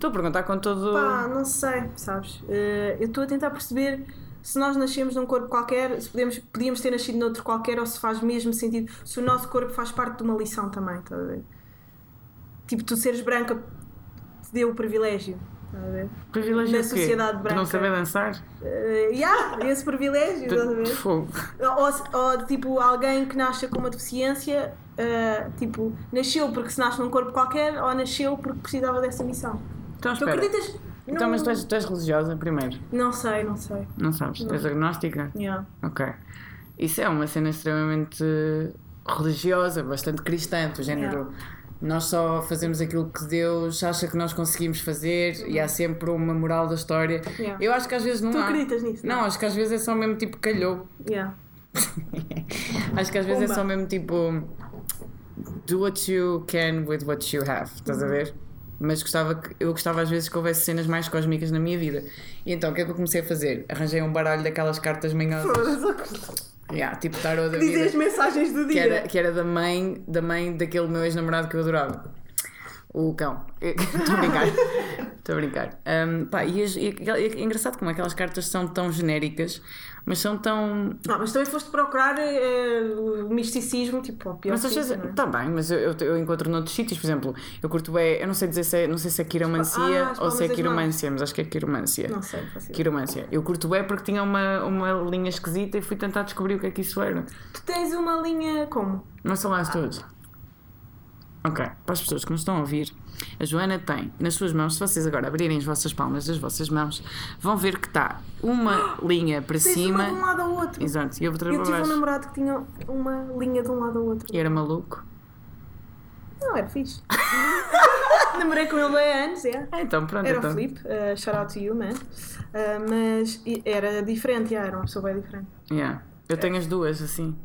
Estou a perguntar com todo. Pá, não sei, sabes? Eh, eu estou a tentar perceber se nós nascemos num corpo qualquer, se podemos, podíamos ter nascido noutro qualquer ou se faz mesmo sentido, se o nosso corpo faz parte de uma lição também, estás a ver? Tipo, tu seres branca te deu o privilégio, estás a ver? Privilégio quê? sociedade De branca. não saber dançar? Eh, yeah, esse privilégio, estás a ver? Fogo. Ou, ou, tipo, alguém que nasce com uma deficiência, eh, tipo, nasceu porque se nasce num corpo qualquer ou nasceu porque precisava dessa missão. Então Tu espera. acreditas? Então, Não- mas tu és, tu és religiosa primeiro? Não sei, não sei. Não sabes? Tu és agnóstica? Yeah. Ok. Isso é uma cena extremamente religiosa, bastante cristã, do género. Nós só fazemos aquilo que Deus acha que nós conseguimos fazer e há sempre uma moral da história. Yeah. Eu acho que às vezes não Tu há. acreditas nisso? Não, acho que às vezes é só mesmo tipo calhou. Yeah. Acho que às vezes é Pumba. só mesmo tipo. do what you can with what you have, estás a ver? Mas gostava que, eu gostava às vezes que houvesse cenas mais cósmicas na minha vida. E então o que é que eu comecei a fazer? Arranjei um baralho daquelas cartas manhosas. Yeah, tipo tarot da Dizem vida as mensagens do que dia. era, que era da mãe da mãe daquele meu ex-namorado que eu adorava. O cão. Estou a brincar. Estou a brincar. Um, pá, e, as- e é engraçado como aquelas cartas são tão genéricas, mas são tão. Não, mas também foste procurar eh, o misticismo, tipo, ao pior Mas às vezes. não é? Bem, mas eu, eu, eu encontro noutros sítios, por exemplo, eu curto bem. Eu não sei dizer se é, não sei se é quiromancia Ah, ou se é das quiromancia, mas acho que é quiromancia. Não sei. Quiromancia. Eu curto bem porque tinha uma, uma linha esquisita e fui tentar descobrir o que é que isso era. Tu tens uma linha como? Não são lá todos. Ok, para as pessoas que nos estão a ouvir, a Joana tem nas suas mãos, se vocês agora abrirem as vossas palmas das vossas mãos, vão ver que está uma linha para cima. uma de um lado ao outro. Exato, e outra Eu tive um namorado que tinha uma linha de um lado ao outro. E era maluco. Não, era fixe. Namorei com ele há anos, é. Ah, então, pronto. Era o então. Filipe, uh, shout out to you, man. Uh, mas era diferente, yeah, era uma pessoa bem diferente. Yeah. Eu tenho as duas, assim.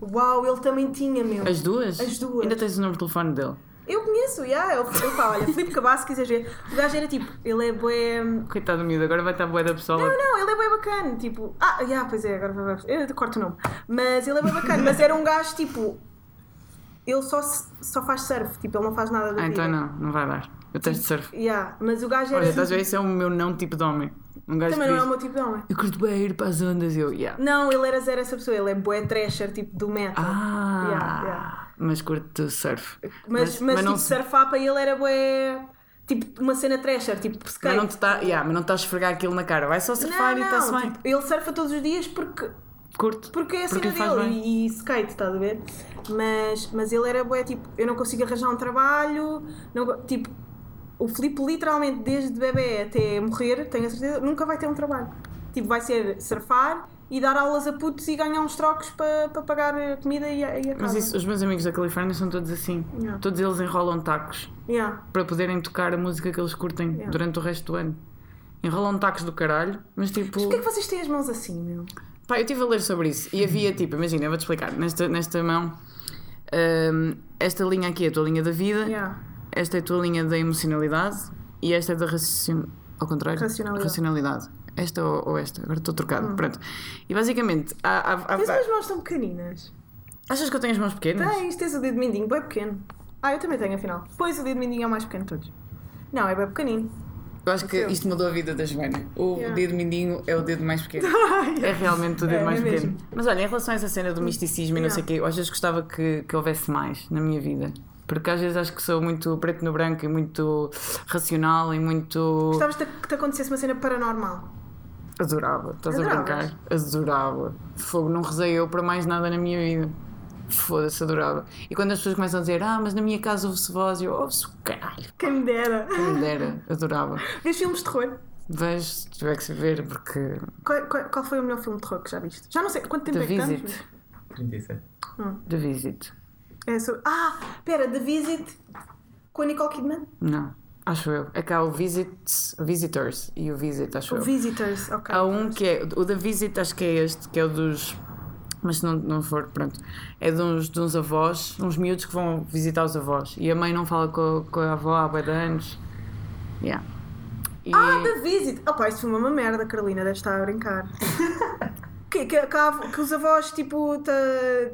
Uau, ele também tinha, meu. As duas? As duas. Ainda tens o número de telefone dele. Eu conheço, yeah, ele, pá, olha, Filipe Cabasso, se quiseres ver. O gajo era tipo, ele é bué. Coitado do miúdo, agora vai estar boa da pessoa. Não, não, ele é bem bacana, tipo. Ah, yeah, pois é, agora vai. Eu corto o nome. Mas ele é bem bacana, mas era um gajo tipo. Ele só, só faz surf, tipo, ele não faz nada da Ah, vida. então não, não vai dar. Eu testo surf. Yeah, mas o gajo era. Olha, estás a ver? Esse é o meu não tipo de homem. Um gajo também não é o diz, meu tipo de homem. Eu curto bem ir para as ondas. Eu, yeah. Não, ele era zero essa pessoa, ele é bué trasher, tipo, do metal. Ah, Yeah, yeah. mas curto surf. Mas, mas, não tipo, se- surfar para ele era bué. Tipo, uma cena trasher, tipo, skate. Mas não está yeah, mas não está a esfregar aquilo na cara. Vai só surfar não, e está-se não, bem. tipo, ele surfa todos os dias porque, Curto. porque é a cena dele e, e skate, estás a ver? Mas, mas ele era bué, tipo, eu não consigo arranjar um trabalho, não, tipo, o Filipe literalmente desde bebê até morrer, tenho a certeza, nunca vai ter um trabalho. Tipo, vai ser surfar e dar aulas a putos e ganhar uns trocos para para pagar a comida e a, e a casa. Mas isso, os meus amigos da Califórnia são todos assim. Yeah. Todos eles enrolam tacos Yeah. para poderem tocar a música que eles curtem Yeah. durante o resto do ano. Enrolam tacos do caralho, mas tipo. Porquê é que vocês têm as mãos assim, meu? Pá, eu estive a ler sobre isso e havia tipo, imagina, eu vou-te explicar. Nesta, nesta mão, hum, esta linha aqui é a tua linha da vida. Esta é a tua linha da emocionalidade e esta é da raciocínio. Ao contrário? Racionalidade. Racionalidade. Esta ou, ou esta? Agora estou trocado. Pronto. E basicamente, há, há- há- As minhas mãos são pequeninas. achas que eu tenho as mãos pequenas? Tens, tens o dedo mindinho, bem pequeno. Ah, eu também tenho, afinal. Pois o dedo mindinho é o mais pequeno de todos. Não, é bem pequenino. Eu acho que Seu. isto mudou a vida da Joana. O Yeah. dedo mindinho é o dedo mais pequeno. É realmente o dedo É, mais é pequeno. Mas olha, em relação a essa cena do misticismo e não Yeah. sei o quê, eu às vezes gostava que, que houvesse mais na minha vida. Porque às vezes acho que sou muito preto no branco e muito racional e muito. Gostavas de- que te acontecesse uma cena paranormal. Adorava, estás a Adoravas? brincar? Adorava. Fogo, não rezei eu para mais nada na minha vida. Foda-se, adorava. E quando as pessoas começam a dizer, ah, mas na minha casa ouve-se voz, eu ouve-se o caralho. Quem me dera. Quem me dera, adorava. Vês filmes de terror? Vejo, se tiver que se ver, porque. Qual, qual- qual foi o melhor filme de terror que já viste? Já não sei quanto tempo The é que estamos. Visit. 37. The Visit. É sobre... Ah, pera, The Visit com a Nicole Kidman? Não, acho eu. É que há o Visit, Visitors e o Visit, acho O eu. Visitors, ok. Há um que é. O da Visit, acho que é este, que é o dos. Mas se não, não for, pronto. É de uns, de uns avós, uns miúdos que vão visitar os avós. E a mãe não fala com, a- com a avó há bué de anos. Yeah. E, Ah, The Visit! Oh pá, isso foi uma merda, Carolina, deve estar a brincar. que, que, que, que os avós, tipo, ta-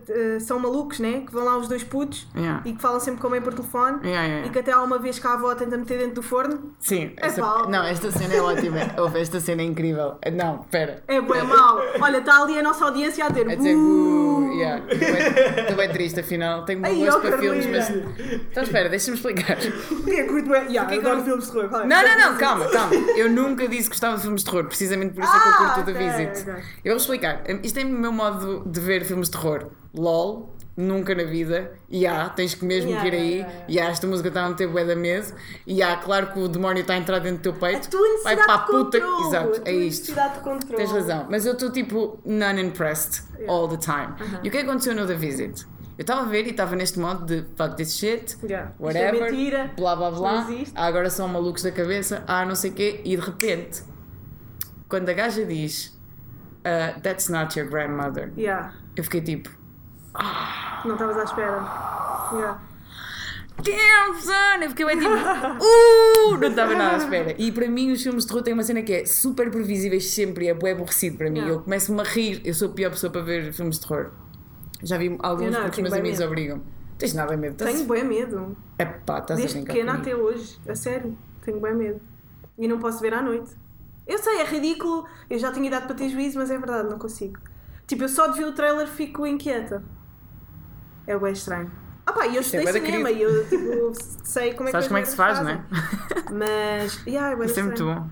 ta- são malucos, né? Que vão lá os dois putos Yeah. e que falam sempre com a mãe por telefone. Yeah, yeah. E que até há uma vez que a avó tenta meter dentro do forno. Sim, É pau. não, esta cena é ótima. Ouve, esta cena é incrível. Não, espera. É bem mau. Olha, está ali a nossa audiência a dizer. A dizer, "Uh". "Uh", yeah. Estou bem triste, afinal. Tenho Ai, gosto para filmes, mas. Então espera, deixa-me explicar. É, curto. Yeah, que adoro eu- filmes de terror. claro. Não, não, não, calma, calma. Eu nunca disse que gostava de filmes de terror, precisamente por isso é que eu Ah, curto o The ok, Visit. ok. Eu vou explicar. Isto é o meu modo de ver filmes de terror. LOL, nunca na vida. E há, tens que mesmo Yeah, ir aí. yeah, yeah. E há, esta música está a meter bué da medo. E há, claro que o demónio está a entrar dentro do teu A peito. tua Vai necessidade para a de puta. controle. Exato, a é tua isto. de controle. Tens razão, mas eu estou tipo non-impressed all the time. E o que aconteceu no The Visit? Eu estava a ver e estava neste modo de fuck this shit, é whatever, mentira, blá blá blá, ah, agora são malucos da cabeça, ah, não sei o quê, e de repente, quando a gaja diz ah, That's not your grandmother, Yeah. eu fiquei tipo, Não estavas à espera. Yeah. Damn, son! Eu fiquei bem tipo, uh! Não estava nada à espera. E para mim, os filmes de terror têm uma cena que é super previsíveis sempre, é bué aborrecido para mim. Yeah. Eu começo-me a rir, eu sou a pior pessoa para ver filmes de terror. Já vi alguns não, porque os tenho meus amigos medo. obrigam. Tens nada a medo, Tenho bem medo. É pá, estás a Desde brincar. pequena comigo. até hoje. A sério. Tenho bem medo. E não posso ver à noite. Eu sei, é ridículo. Eu já tinha idade para ter juízo, mas é verdade, não consigo. Tipo, eu só de ver o trailer fico inquieta. É bem estranho. Ah pá, eu é estudei da cinema e eu tipo, sei como é Sabes que como é que se faz, é? fazem. Mas, yeah, é bué Isso é muito bom.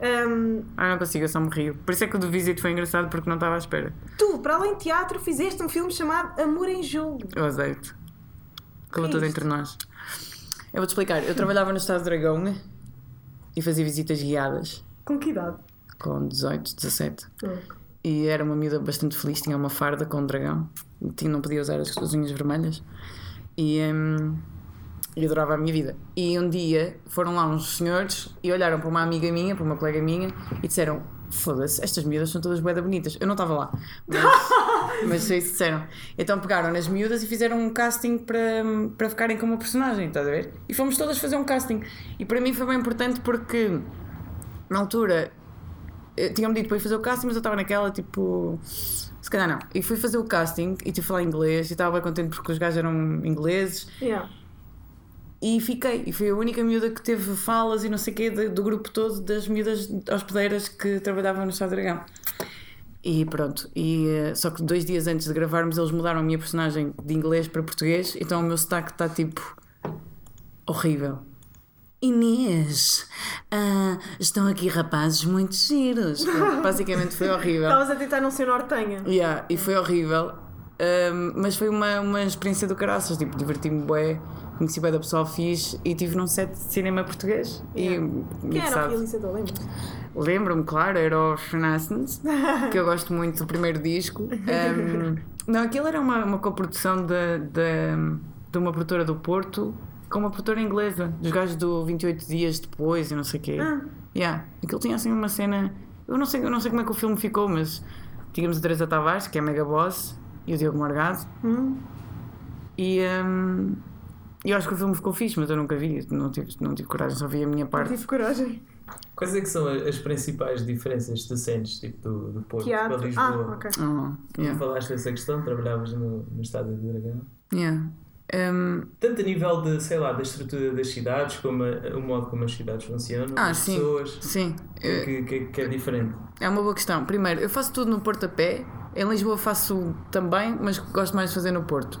Ahm, Ah, não consigo, eu só me rio. Por isso é que o do Visit foi engraçado porque não estava à espera. tu, para além de teatro, fizeste um filme chamado Amor em Jogo. Eu. Cala Que é tudo entre nós. Eu vou-te explicar. Eu trabalhava no Estado de Dragão e fazia visitas guiadas Com que idade? com 18, 17. E era uma miúda bastante feliz, tinha uma farda com um dragão. Tinha, não podia usar as, as unhas vermelhas. E hum, eu adorava a minha vida. E um dia foram lá uns senhores e olharam para uma amiga minha, para uma colega minha, e disseram: Foda-se, estas miúdas são todas bué bonitas. Eu não estava lá, mas, mas foi isso que disseram. Então pegaram nas miúdas e fizeram um casting para, para ficarem com uma personagem, estás a ver? E fomos todas fazer um casting. E para mim foi bem importante porque na altura tinham-me dito para ir fazer o casting, mas eu estava naquela tipo. Se calhar não. E fui fazer o casting e tive a falar inglês e estava bem contente porque os gajos eram ingleses Yeah. e fiquei. E fui a única miúda que teve falas e não sei o quê do, grupo todo das miúdas hospedeiras que trabalhavam no de Dragão. E pronto. E, eh, só que dois dias antes de gravarmos eles mudaram a minha personagem de inglês para português, então o meu sotaque está tipo. horrível. Inês, ah, estão aqui rapazes muito giros. Pronto, Basicamente foi horrível. Estavas a tentar não ser nortenha. Yeah, e foi horrível. Ahm, mas foi uma, uma experiência do caraças. Tipo, diverti-me bué, conheci bué da pessoa fixe e estive num set de cinema português. Yeah. E Quem era o engraçado. realizador, lembras? Lembro-me, claro, era o Renaissance, que eu gosto muito do primeiro disco. Ahm, não, aquilo era uma, uma coprodução de, de, de uma produtora do Porto com uma produtora inglesa, dos gajos do 28 Dias Depois e não sei o quê. Ah. Yeah. Aquilo tinha assim uma cena. Eu não, sei, eu não sei como é que o filme ficou, mas tínhamos a Teresa Tavares, que é mega boss, e o Diogo Morgado. Hum. E ahm, eu acho que o filme ficou fixe, mas eu nunca vi, não tive, não tive coragem, só vi a minha parte. Tive coragem. Quais é que são as principais diferenças de cenas, tipo do, do Porto para. Lisboa? Ah, ok. Oh, Tu yeah. falaste dessa questão, trabalhavas no, no Estádio do Dragão. Yeah. Ahm, Tanto a nível de, sei lá, da estrutura das cidades, como a- o modo como as cidades funcionam, Ah, as sim. pessoas, sim, eh, que, que, que é diferente. É uma boa questão. Primeiro, eu faço tudo no Porto a pé. Em Lisboa faço também, mas gosto mais de fazer no Porto.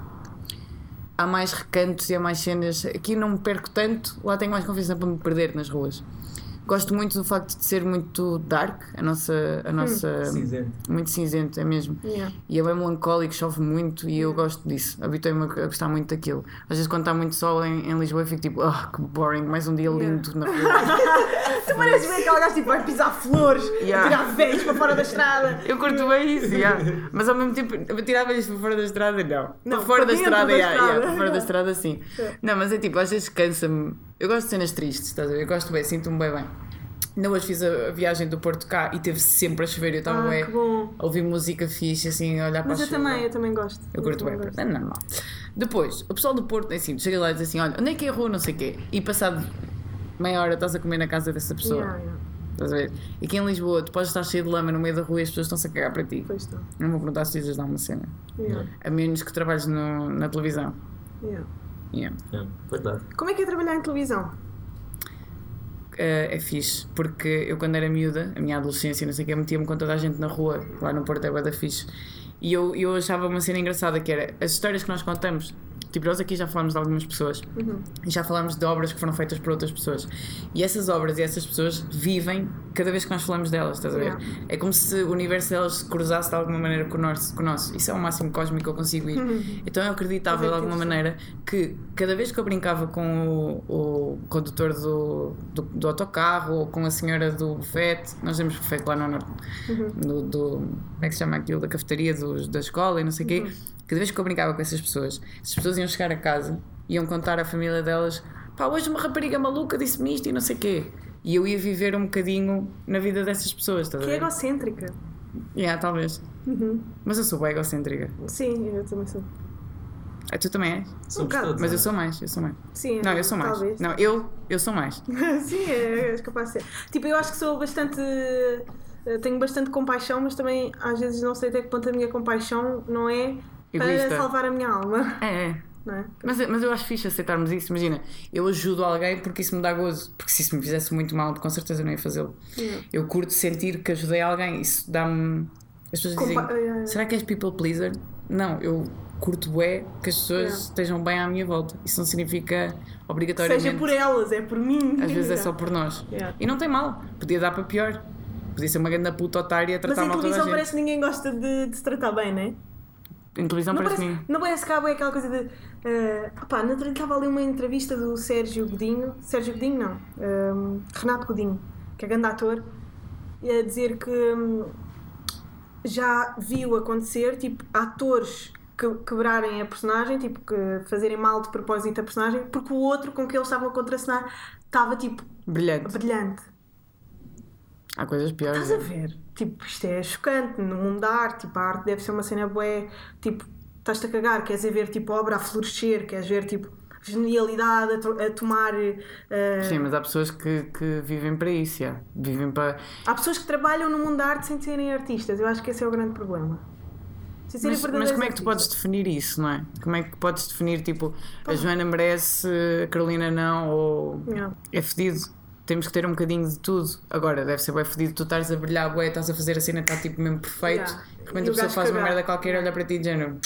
Há mais recantos e há mais cenas. Aqui não me perco tanto, lá tenho mais confiança para me perder nas ruas. Gosto muito do facto de ser muito dark, a nossa. A nossa Cinzento. Muito cinzento, é mesmo. Yeah. E é bem melancólico, chove muito e eu gosto disso. Habituei-me a gostar muito daquilo. Às vezes, quando está muito sol em, em Lisboa, eu fico tipo, oh, que boring, mais um dia lindo na rua. Tu pareces bem aquele gajo tipo, vai pisar flores, Yeah. tirar velhos para fora da estrada. Eu curto bem isso, yeah. mas ao mesmo tempo, eu tirava isto para fora da estrada, não. Não, para fora para da estrada, da yeah, estrada. yeah, para fora da Yeah. estrada, sim. Yeah. Não, mas é tipo, às vezes cansa-me. Eu gosto de cenas tristes, estás a ver? Eu gosto bem, sinto-me bem bem. Ainda hoje fiz a, viagem do Porto cá e teve sempre a chover. Eu estava Ah, bem a ouvir música fixe, assim, a olhar para Mas a eu chuva. também, eu também gosto. Eu curto bem, também é normal. Depois, o pessoal do Porto, é assim, chega lá e diz assim: olha, onde é que é a rua, não sei o quê. E passado meia hora estás a comer na casa dessa pessoa. Yeah, yeah. Estás a ver? E aqui em Lisboa, tu podes estar cheio de lama no meio da rua e as pessoas estão-se a cagar para ti. Pois está. Não vou perguntar se precisas dar uma cena. Yeah, A menos que trabalhes no- na televisão. yeah. Yeah. É, verdade. Como é que é trabalhar em televisão? Eh, é fixe, porque eu quando era miúda, a minha adolescência, não sei o que, metia-me com toda a gente na rua, lá no Porto é da fixe. E eu, eu achava uma cena engraçada que era as histórias que nós contamos. Tipo, nós aqui já falámos de algumas pessoas e já falámos de obras que foram feitas por outras pessoas. E essas obras e essas pessoas vivem cada vez que nós falamos delas, estás a ver? Yeah. É como se o universo delas se cruzasse de alguma maneira com o nosso. Com o nosso. Isso é o máximo cósmico que eu consigo ir. Então eu acreditava de alguma maneira que cada vez que eu brincava com o, o condutor do, do, do autocarro ou com a senhora do bufete, nós temos bufete lá no norte, do, do- como é que se chama aquilo? Da cafetaria da escola e não sei o quê. Cada vez que eu brincava com essas pessoas, essas pessoas iam chegar a casa, iam contar à família delas: pá, hoje uma rapariga maluca disse-me isto e não sei o quê. E eu ia viver um bocadinho na vida dessas pessoas, estás a Que é ver? Ah, tu também és? Somos Um bocado. Mas eu é? sou mais, eu sou mais. Sim, Não, eu sou mais. talvez. Não, eu, eu sou mais. Sim, é, és capaz de ser. Tipo, eu acho que sou bastante. eh, Tenho bastante compaixão, mas também às vezes não sei até que ponto a minha compaixão não é Egoísta. para salvar a minha alma. É, é. É? Mas, mas eu acho fixe aceitarmos isso. Imagina, eu ajudo alguém porque isso me dá gozo. Porque se isso me fizesse muito mal, com certeza eu não ia fazê-lo. Yeah. Eu curto sentir que ajudei alguém. Isso dá-me. As pessoas dizem: Compa- é, é. será que és people pleaser? Não, eu curto bué que as pessoas Yeah. estejam bem à minha volta. Isso não significa obrigatoriamente. Seja por elas, é por mim. Às vezes é só por nós. Yeah. E não tem mal. Podia dar para pior. Podia ser uma grande puta otária a Mas tratar em mal televisão parece que ninguém gosta de, de se tratar bem, não é? Em televisão Não parece, não parece que há bem aquela coisa de. eh, opá, na estava ali uma entrevista do Sérgio Godinho. Sérgio Godinho, não. ehm, Renato Godinho, que é grande ator, a dizer que hum, já viu acontecer, tipo, atores que quebrarem a personagem, tipo, que fazerem mal de propósito a personagem, porque o outro com que eles estavam a contracenar estava, tipo, Brilhante. brilhante. Há coisas piores. Estás a ver? Tipo, isto é chocante no mundo da arte. Tipo, a arte deve ser uma cena bué. Tipo, estás-te a cagar, queres é ver tipo, a obra a florescer, queres ver tipo, genialidade a, a tomar. eh, Sim, mas há pessoas que, que vivem para isso, já. vivem para. Há pessoas que trabalham no mundo da arte sem serem artistas. Eu acho que esse é o grande problema. Mas, mas como é que tu podes definir isso, não é? Como é que podes definir, tipo, a Joana merece, a Carolina não, ou Yeah. é fedido? Temos que ter um bocadinho de tudo. Agora, deve ser bem fedido, tu estás a brilhar, bué, estás a fazer a cena, está tipo mesmo perfeito. Yeah. De repente E a pessoa faz uma merda qualquer, olha para ti e de género.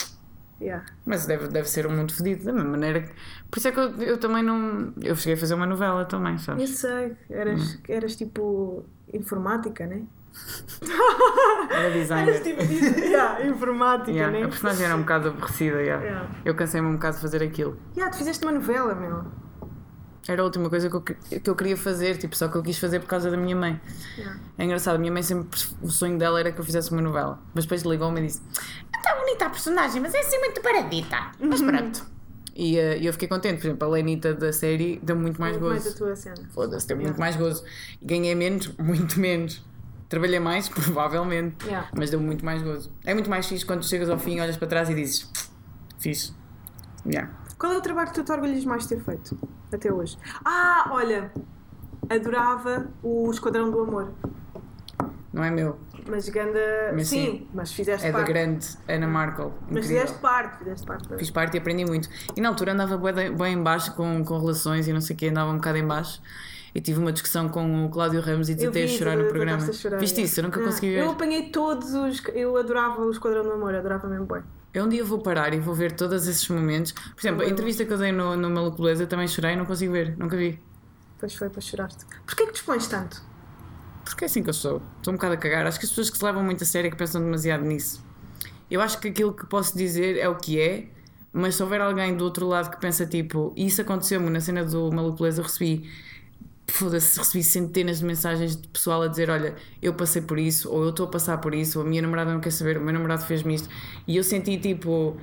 Yeah. Mas deve, deve ser um mundo fedido, da mesma maneira que. Por isso é que eu, eu também não. Eu cheguei a fazer uma novela também, Eu sabes? sei, eras, eras tipo informática, né? Era Eras designer. tipo yeah, informática, Yeah, né? A personagem era um bocado aborrecida. Yeah. Eu cansei-me um bocado de fazer aquilo. Yeah, tu fizeste uma novela, meu. Era a última coisa que eu, que- eu queria fazer, tipo, só que eu quis fazer por causa da minha mãe. Yeah. É engraçado, a minha mãe sempre, o sonho dela era que eu fizesse uma novela. Mas depois ligou-me e disse: Está bonita a personagem, mas é assim muito paradita. Mas Uhum. pronto. E eh, eu fiquei contente, por exemplo, a Lenita da série deu muito mais Muito mais a gozo. tua cena. Foda-se, deu Yeah. muito mais gozo. Ganhei menos, muito menos. Trabalhei mais, provavelmente, Yeah. mas deu muito mais gozo. É muito mais fixe quando chegas ao fim, olhas para trás e dizes: Fixe. Yeah. Qual é o trabalho que tu te orgulhas mais de ter feito até hoje? Ah, olha, adorava o Esquadrão do Amor. Não é meu, Mas ganda. Mas sim, sim. mas fizeste é da parte. grande Ana Markle. Mas Incrível. fizeste parte, fizeste parte. Fiz parte e aprendi muito. E na altura andava bem em baixo com, com relações e não sei o que, andava um bocado em baixo. E tive uma discussão com o Cláudio Ramos e a vi, chorar no programa. chorar, Viste é. isso? Eu nunca Ah, consegui ver. Eu apanhei todos os. Eu adorava o Esquadrão do Amor, adorava mesmo bem. Eu um dia vou parar e vou ver todos esses momentos. Por exemplo, a entrevista que eu dei no, no Maluco Beleza também chorei, não consigo ver, nunca vi. Depois foi para chorar-te. Porquê que dispões tanto? Porque é assim que eu sou. Estou um bocado a cagar. Acho que as pessoas que se levam muito a sério é que pensam demasiado nisso. Eu acho que aquilo que posso dizer é o que é, mas se houver alguém do outro lado que pensa tipo, e isso aconteceu-me na cena do Maluco Beleza, eu recebi. Foda-se, recebi centenas de mensagens de pessoal a dizer: Olha, eu passei por isso, ou eu estou a passar por isso, ou a minha namorada não quer saber, o meu namorado fez-me isto. E eu senti tipo.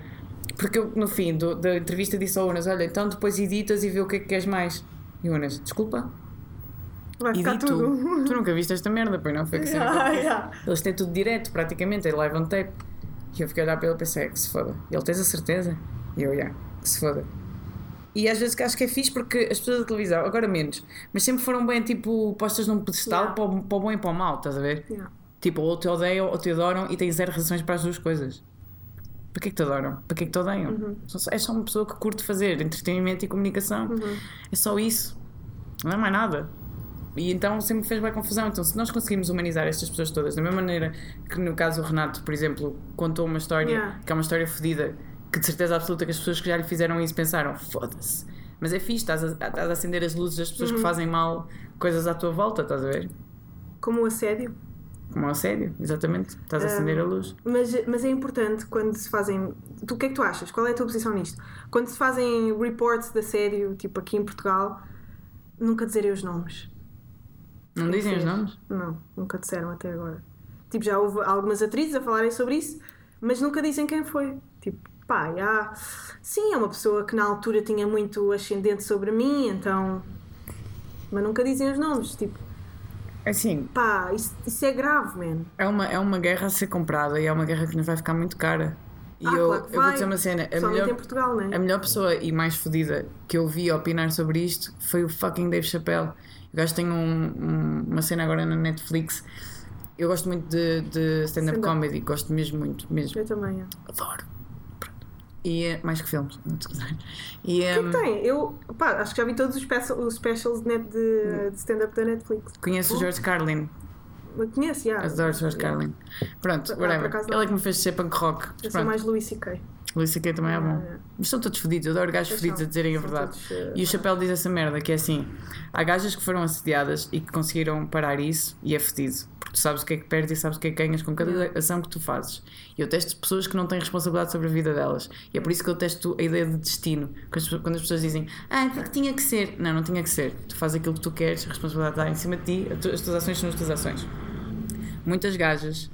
Porque eu, no fim do- da entrevista, disse ao Unas: Olha, então depois editas e vê o que é que queres mais. E o Unas: Desculpa, Vai ficar edito. tudo. Tu nunca viste esta merda, pois não? Foi que Ah, fiz. yeah. Eles têm tudo direto, praticamente, é live on tape. E eu fiquei a olhar para ele e pensei, "É que se foda. E ele, tens a certeza? E eu, já, que se foda. E às vezes que acho que é fixe porque as pessoas da televisão, agora menos, mas sempre foram bem, tipo, postas num pedestal Yeah. para, o, para o bom e para o mau, estás a ver? Yeah. Tipo, ou te odeiam ou te adoram e tens zero razões para as duas coisas. Para que é que te adoram? Para que é que te odeiam? Uhum. É só uma pessoa que curte fazer entretenimento e comunicação. É só isso. Não é mais nada. E então sempre fez bem confusão. Então, se nós conseguimos humanizar estas pessoas todas, da mesma maneira que no caso o Renato, por exemplo, contou uma história Yeah. que é uma história fodida, que de certeza absoluta que as pessoas que já lhe fizeram isso pensaram: foda-se. Mas é fixe, estás a, estás a acender as luzes das pessoas que fazem mal coisas à tua volta, estás a ver? Como o assédio. Como é sério, exatamente. Estás a acender a luz. Mas, mas é importante quando se fazem. Tu, o que é que tu achas? Qual é a tua posição nisto? Quando se fazem reports de assédio, tipo aqui em Portugal, nunca dizerem os nomes. Não Quem dizem os nomes? Não, nunca disseram até agora. Tipo, já houve algumas atrizes a falarem sobre isso, mas nunca dizem quem foi. Tipo, pá, já. Sim, é uma pessoa que na altura tinha muito ascendente sobre mim, então. Mas nunca dizem os nomes. Tipo, Assim, pá, isso, isso é grave, man. é uma, é uma guerra a ser comprada e é uma guerra que nos vai ficar muito cara. E Ah, eu, claro eu vou dizer uma cena: a melhor, em Portugal, não é? a melhor pessoa e mais fodida que eu vi opinar sobre isto foi o fucking Dave Chappelle. O gajo tem um- um- uma cena agora na Netflix. Eu gosto muito de, de stand-up Stand-up. comedy, gosto mesmo muito, mesmo. Eu também. é. Adoro. E é mais que filmes, não te esquecer. E O que é hum, que tem? Eu pá, acho que já vi todos os, special- os specials de, net- de, de stand-up da Netflix. conheço o George Carlin, conheço, já. adoro o George Carlin. Pronto, Ah, whatever. não. Ele é que me fez ser punk rock. Eu sou mais Louis C.K. Luís aqui também é bom. Ah. Mas são todos fodidos, eu adoro gajos são- a dizerem a verdade. todos, eh, E o Chapéu diz essa merda, que é assim: há gajas que foram assediadas e que conseguiram parar isso e é fedido. Porque tu sabes o que é que perdes e sabes o que é que ganhas com cada ação que tu fazes. E eu testo pessoas que não têm responsabilidade sobre a vida delas. E é por isso que eu testo a ideia de destino. Quando as, pessoas- dizem, ah, porque tinha que ser. Não, não tinha que ser. Tu fazes aquilo que tu queres, a responsabilidade está em cima de ti, as tuas ações são as tuas ações. Muitas gajas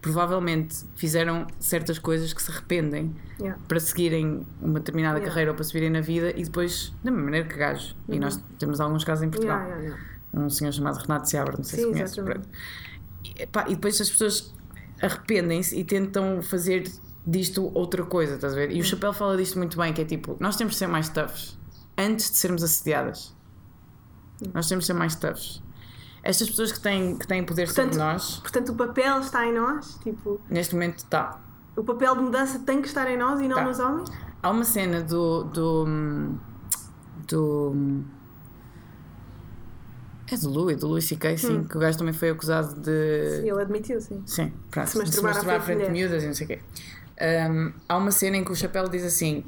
provavelmente fizeram certas coisas que se arrependem Yeah. para seguirem uma determinada Yeah. carreira ou para subirem na vida e depois, da mesma maneira que gajos. E nós temos alguns casos em Portugal. Yeah. Um senhor chamado Renato Seabra, não sei Sim, se pronto. E, epá, e depois as pessoas arrependem-se e tentam fazer disto outra coisa, estás a ver? E o Chapéu fala disto muito bem, que é tipo, nós temos de ser mais toughs antes de sermos assediadas. Nós temos de ser mais toughs. Estas pessoas que têm, que têm poder sobre Portanto- nós, Portanto, o papel está em nós, tipo, neste momento está. o papel de mudança tem que estar em nós e não Tá. nos homens? Há uma cena do. do. do. É do Louis, do Louis C.K., sim, que o gajo também foi acusado de. Ele admitiu, sim. Sim, pronto, Se masturbar de se masturbar à frente de de miúdas e não sei o quê. Um, há uma cena em que o Chapéu diz assim: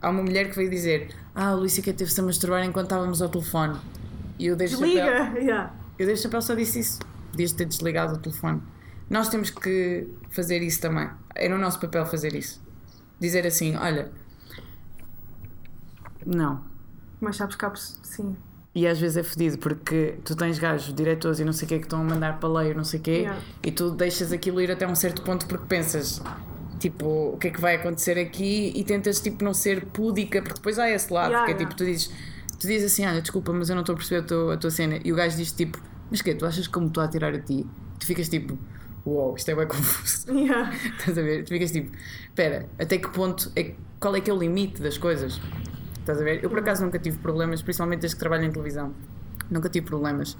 há uma mulher que veio dizer, ah, o Louis C.K. teve-se a masturbar enquanto estávamos ao telefone. E o Dave Chappelle. Desliga! Yeah. Eu Dave Chappelle só disse isso. Podias ter desligado o telefone. Nós temos que fazer isso também. É no nosso papel fazer isso. Dizer assim: olha, não. Mas sabes que há sim. E às vezes é fedido porque tu tens gajos, diretores e não sei o que que estão a mandar para ler, não sei o quê, Yeah. e tu deixas aquilo ir até um certo ponto porque pensas, tipo, o que é que vai acontecer aqui e tentas, tipo, não ser púdica, porque depois há esse lado, Yeah, que é yeah. tipo, tu dizes, tu dizes assim, olha, desculpa, mas eu não estou a perceber a tua, a tua cena, e o gajo diz tipo, mas que tu achas que como estou a tirar a ti? Tu ficas tipo, uau, isto é bem confuso. Yeah. Estás a ver? Tu ficas tipo, espera, até que ponto, é, qual é que é o limite das coisas? Estás a ver? Eu por acaso nunca tive problemas, principalmente desde que trabalho em televisão. Nunca tive problemas.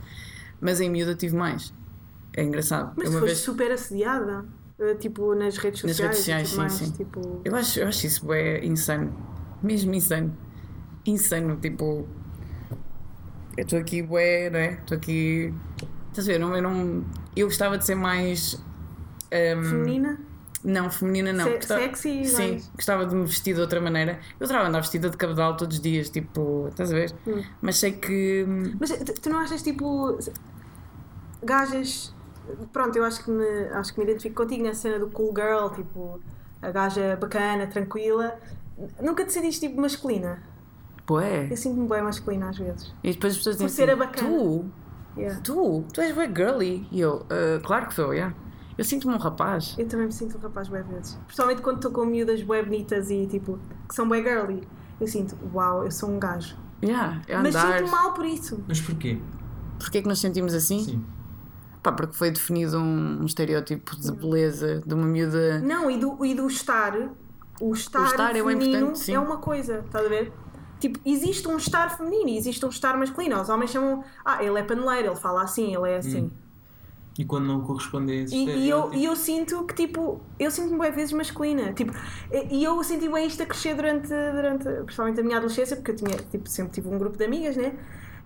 Mas em miúda tive mais. É engraçado. Mas uma foste vez, super assediada, eh, tipo, nas redes Nas sociais. redes sociais, sim, mais, sim. Tipo, eu, acho, eu acho isso é insano. Mesmo insano. Insano, tipo. Eu estou aqui, bué, não é? Estou aqui. Estás a ver? Eu não, eu, não, eu gostava de ser mais. ehm, feminina, Não, feminina não. Se- Gostava- sexy, Sim, mais- gostava de me vestir de outra maneira. Eu adorava andar vestida de cabedal todos os dias, tipo, estás a ver? Hum. Mas sei que. hum, Mas tu tu não achas tipo gajas. Pronto, eu acho que me, acho que me identifico contigo nessa cena do cool girl, tipo, a gaja bacana, tranquila. Nunca te sentiste tipo masculina? Pô, é. Eu sinto-me bem masculina às vezes. E depois as pessoas Por dizem ser assim, a bacana. tu, Yeah. tu, tu és bem girly. E eu, "Ah, claro que sou, yeah. Eu sinto-me um rapaz. Eu também me sinto um rapaz bem vezes. Principalmente quando estou com miúdas bem bonitas e tipo, que são bem girly. Eu sinto, uau, eu sou um gajo. Yeah, é Mas andar. sinto mal por isso. Mas porquê? Porquê é que nos sentimos assim? Sim. Pá, porque foi definido um, um estereótipo de beleza, de uma miúda. Não, e do, e do estar, o estar, O estar é feminino sim. é uma coisa, estás a ver? Tipo, existe um estar feminino e existe um estar masculino. Os homens chamam, ah, ele é paneleiro, ele fala assim, ele é assim. E quando não corresponde a esse E, e eu, estereótipo? e eu sinto que, tipo, eu sinto-me bem vezes masculina. Tipo, e eu senti bem isto a crescer durante, durante, principalmente a minha adolescência, porque eu tinha, tipo, sempre tive um grupo de amigas, né?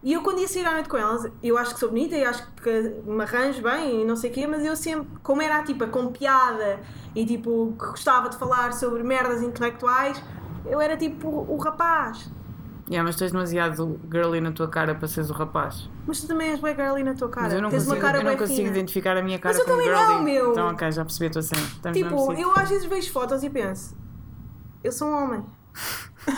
E eu quando ia sair à noite com elas, eu acho que sou bonita e acho que me arranjo bem e não sei o quê, mas eu sempre, como era tipo a com piada e tipo que gostava de falar sobre merdas intelectuais, eu era tipo o rapaz. Yeah, mas tu és demasiado girly na tua cara para seres o rapaz. Mas tu também és bem girly na tua cara. Mas eu não Tens consigo, uma cara eu não consigo fina. identificar a minha cara Mas eu como também girly. não, meu. Então, ok, já percebi a tua cena. Estamos Tipo, eu às vezes vejo fotos e penso, eu sou um homem.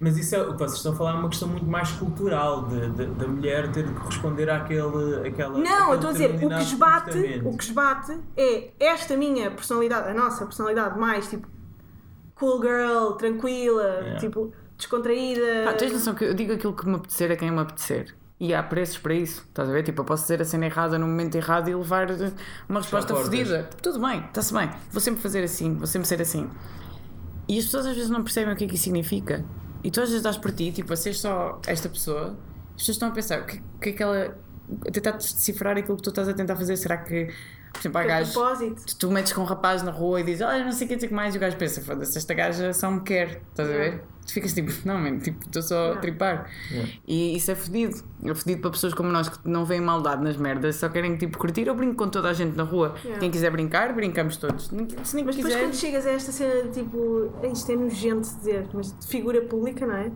Mas isso é o que vocês estão a falar é uma questão muito mais cultural de, de- da mulher ter de corresponder àquele, àquela. Não, eu estou a dizer, o que esbate, o que esbate é esta minha personalidade, a nossa personalidade mais tipo cool girl, tranquila, Yeah. tipo descontraída. Pá, tens noção que eu digo aquilo que me apetecer a quem me apetecer. E há preços para isso, estás a ver? Tipo, eu posso dizer a cena errada no momento errado e levar uma resposta fodida. Tudo bem, está-se bem. Vou sempre fazer assim, vou sempre ser assim. E as pessoas às vezes não percebem o que é que isso significa. E tu às vezes dás por ti, tipo, a ser só esta pessoa, as pessoas estão a pensar, o que, que é que ela. a tentar decifrar aquilo que tu estás a tentar fazer. Será que, por exemplo, há É gajos. propósito. Tu, tu metes com um rapaz na rua e dizes, olha, não sei o que, que mais, e o gajo pensa, foda-se, esta gaja só me quer, estás a ver? Tu ficas tipo, não, mano, tipo, estou só a tripar. Yeah. E isso é fedido. É fedido para pessoas como nós que não veem maldade nas merdas, só querem tipo curtir. Eu brinco com toda a gente na rua. Yeah. Quem quiser brincar, brincamos todos. Se nem Mas depois quiser. quando chegas a esta cena tipo, isto é nojento dizer, mas de figura pública, não é?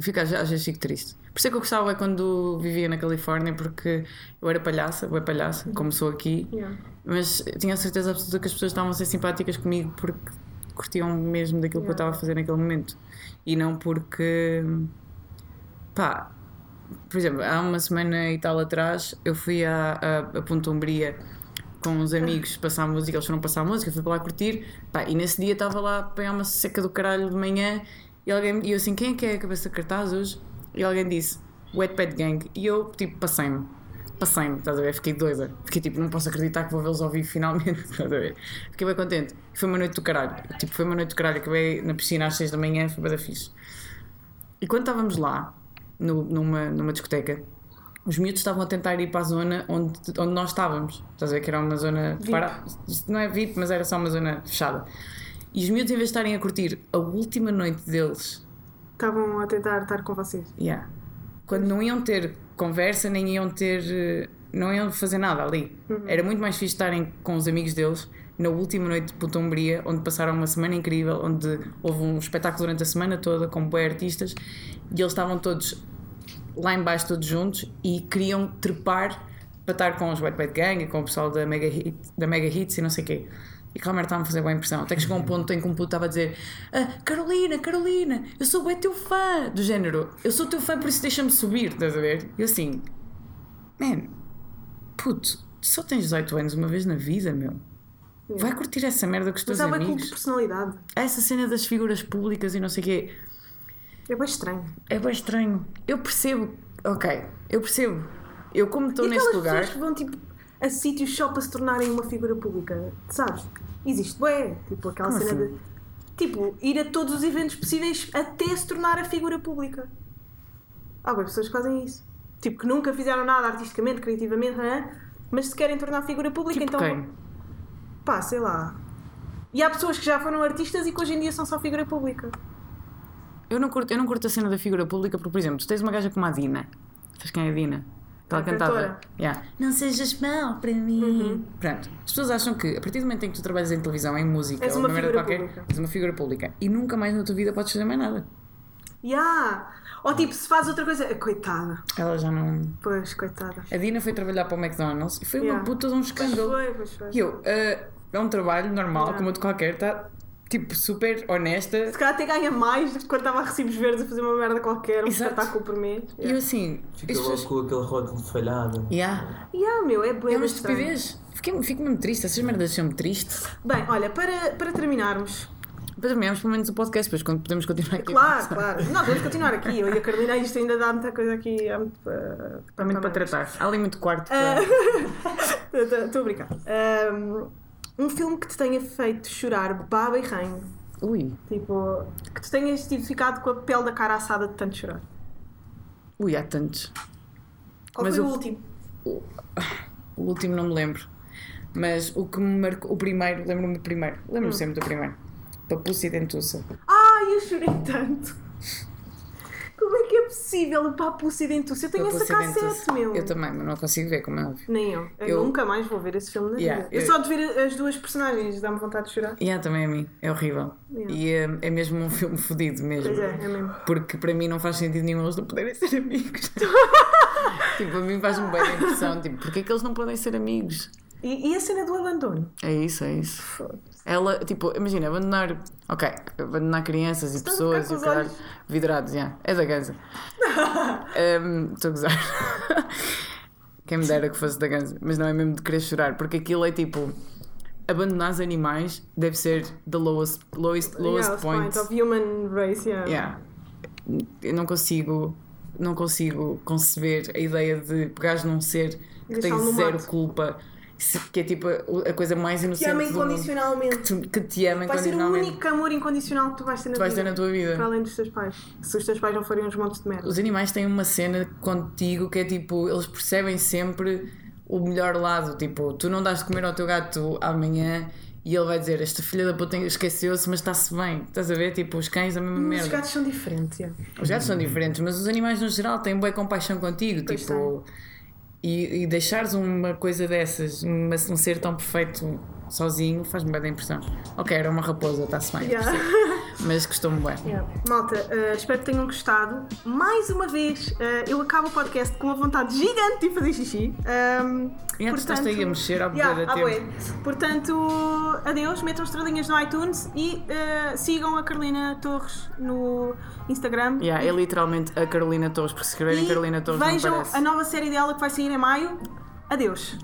Fico, às vezes fico triste. Por isso é que eu gostava é quando vivia na Califórnia, porque eu era palhaça, ou é palhaça, como sou aqui, Yeah. mas tinha a certeza absoluta que as pessoas estavam a ser simpáticas comigo porque curtiam mesmo daquilo que eu Yeah. estava a fazer naquele momento. E não porque. pá. Por exemplo, há uma semana e tal atrás eu fui à, à, a Ponta Umbria com uns amigos passar música, eles foram passar música, fui para lá curtir, pá, e nesse dia estava lá a apanhar uma seca do caralho de manhã e alguém e eu assim, quem é que é a cabeça de cartaz hoje? E alguém disse, Wet Pet Gang, e eu tipo passei-me. Passei-me, estás a ver? Fiquei doida. Fiquei tipo, não posso acreditar que vou vê-los ao vivo finalmente, estás a ver? Fiquei bem contente. Foi uma noite do caralho. Tipo, foi uma noite do caralho. Acabei na piscina às 6 da manhã, foi bem da fixe. E quando estávamos lá, no- numa, numa discoteca, os miúdos estavam a tentar ir para a zona onde, onde nós estávamos. Estás a ver que era uma zona. Para, não é VIP, mas era só uma zona fechada. E os miúdos, em vez de estarem a curtir a última noite deles, Estavam a tentar estar com vocês. yeah, quando não iam ter conversa, nem iam ter. eh, não iam fazer nada ali. Era muito mais fixe estarem com os amigos deles na última noite de Ponta Umbria, onde passaram uma semana incrível, onde houve um espetáculo durante a semana toda com bué artistas e eles estavam todos lá em baixo todos juntos e queriam trepar para estar com os Wet Bad Gang e com o pessoal da Mega, Hit, da Mega Hits e não sei o quê. E merda estava a fazer boa impressão. Até que chegou um ponto em que um puto estava a dizer ah, Carolina, Carolina, eu sou bem teu fã. Do género, eu sou teu fã, por isso deixa-me subir, estás a ver? E eu assim, man, puto, tu só tens 18 anos uma vez na vida, meu. Vai curtir essa merda com os teus Mas amigos. de personalidade. Essa cena das figuras públicas e não sei o quê. É bem estranho. É bem estranho. Eu percebo, ok, eu percebo. Eu, como estou neste lugar, pessoas que vão tipo a sítios só para se tornarem uma figura pública, sabes? Existe, bué. Tipo aquela Como cena assim? de. Tipo, ir a todos os eventos possíveis até se tornar a figura pública. Há bem pessoas que fazem isso. Tipo, que nunca fizeram nada artisticamente, criativamente, não é? mas se querem tornar figura pública, tipo então. quem? Pá, sei lá. E há pessoas que já foram artistas e que hoje em dia são só figura pública. Eu não, curto, eu não curto a cena da figura pública porque, por exemplo, tu tens uma gaja como a Dina. Sabes quem é a Dina? Aquela A cantava. cantora. Yeah. Não sejas mau para mim. Uhum. Pronto. As pessoas acham que a partir do momento em que tu trabalhas em televisão, em música, És uma merda figura qualquer, pública. és uma figura pública. E nunca mais na tua vida podes fazer mais nada. Ya! Ou tipo, se faz outra coisa. Coitada. Ela já não. Pois, coitada. A Dina foi trabalhar para o McDonald's e foi Yeah. uma puta de um Pois escândalo. foi, pois foi. E eu, ah, é um trabalho normal, Yeah. como outro qualquer, está tipo super honesta. Se calhar até ganha mais do que quando estava a recibos verdes a fazer uma merda qualquer, um Exato. espetáculo por mês. E eu assim, Fica logo com aquele rótulo de falhada. Yeah. Yeah, meu, é bem É uma estupidez. Fiquei, fico mesmo triste, essas merdas deixam-me triste. Bem, olha, para, para terminarmos, Depois terminamos pelo menos o podcast, depois quando podemos continuar aqui. claro, claro, nós vamos continuar aqui. Eu e a Carolina, isto ainda dá muita coisa aqui. Há muito para, Há muito para tratar. Há ali muito quarto Ah. para. Estou a brincar. Um, um filme que te tenha feito chorar baba e ranho. Ui, Tipo, que tu tenhas tido ficado com a pele da cara assada de tanto chorar. ui, há tantos. Qual Mas foi o o- último? O último não me lembro. Mas o que me marcou. O primeiro, lembro-me do primeiro. Hum. Lembro-me sempre do primeiro. Papuça e Dentuça. Ai, eu chorei tanto. Como é que é possível o papo dentuça? Eu tenho essa cassete, meu. Eu também, mas não consigo ver, como é óbvio. Nem eu. Eu, Eu- nunca mais vou ver esse filme na Yeah, vida. Eu eu- só de ver as duas personagens dá-me vontade de chorar. E há também a mim, é horrível. Yeah. E é, é mesmo um filme fodido mesmo. Pois é, é mesmo. Porque para mim não faz sentido nenhum eles não poderem ser amigos. tipo, a mim faz-me bem a impressão. Tipo, porque é que eles não podem ser amigos? E, e a cena do abandono? É isso, é isso. Foda-se. Ela, tipo, imagina, abandonar. Ok, abandonar crianças e Estás pessoas e o caralho. Vidrados, já. É da ganza. Ehm, Estou a gozar. Quem me dera que fosse da ganza. Mas não é mesmo de querer chorar, porque aquilo é tipo. Abandonar os animais deve ser the lowest, lowest, lowest yeah, os point. of human race, yeah. Yeah. Eu não consigo. não consigo conceber a ideia de pegares num ser que tem zero mato. culpa, se- que é tipo a, coisa mais Te inocente ama do mundo. incondicionalmente. Que, tu- que te ama Vai ser o único amor incondicional que tu vais ter na Tu vais ter vida. na tua vida. Para além dos teus pais. Se os teus pais não forem uns montes de merda. Os animais têm uma cena contigo que é tipo, eles percebem sempre o melhor lado. Tipo, tu não dás de comer ao teu gato amanhã e ele vai dizer: Esta filha da puta esqueceu-se, mas está-se bem. Estás a ver? Tipo, os cães, a mesma Os merda. gatos são diferentes, é. Os gatos são diferentes, mas os animais no geral têm boa compaixão contigo. Pois tipo, e, e deixares uma coisa dessas, uma- um ser tão perfeito sozinho, faz-me bem da impressão. Ok, era uma raposa, está-se bem. Yeah. Mas gostou-me bem. Yeah. Malta, eh, espero que tenham gostado. Mais uma vez, eh, eu acabo o podcast com uma vontade gigante de fazer xixi. Um, E antes estás aí a mexer à yeah, bué. Portanto, adeus, metam estrelinhas no iTunes e eh, sigam a Carolina Torres no Instagram. Yeah, é literalmente a Carolina Torres, porque se escreverem Carolina Torres vejam a nova série dela que vai sair em maio. Adeus.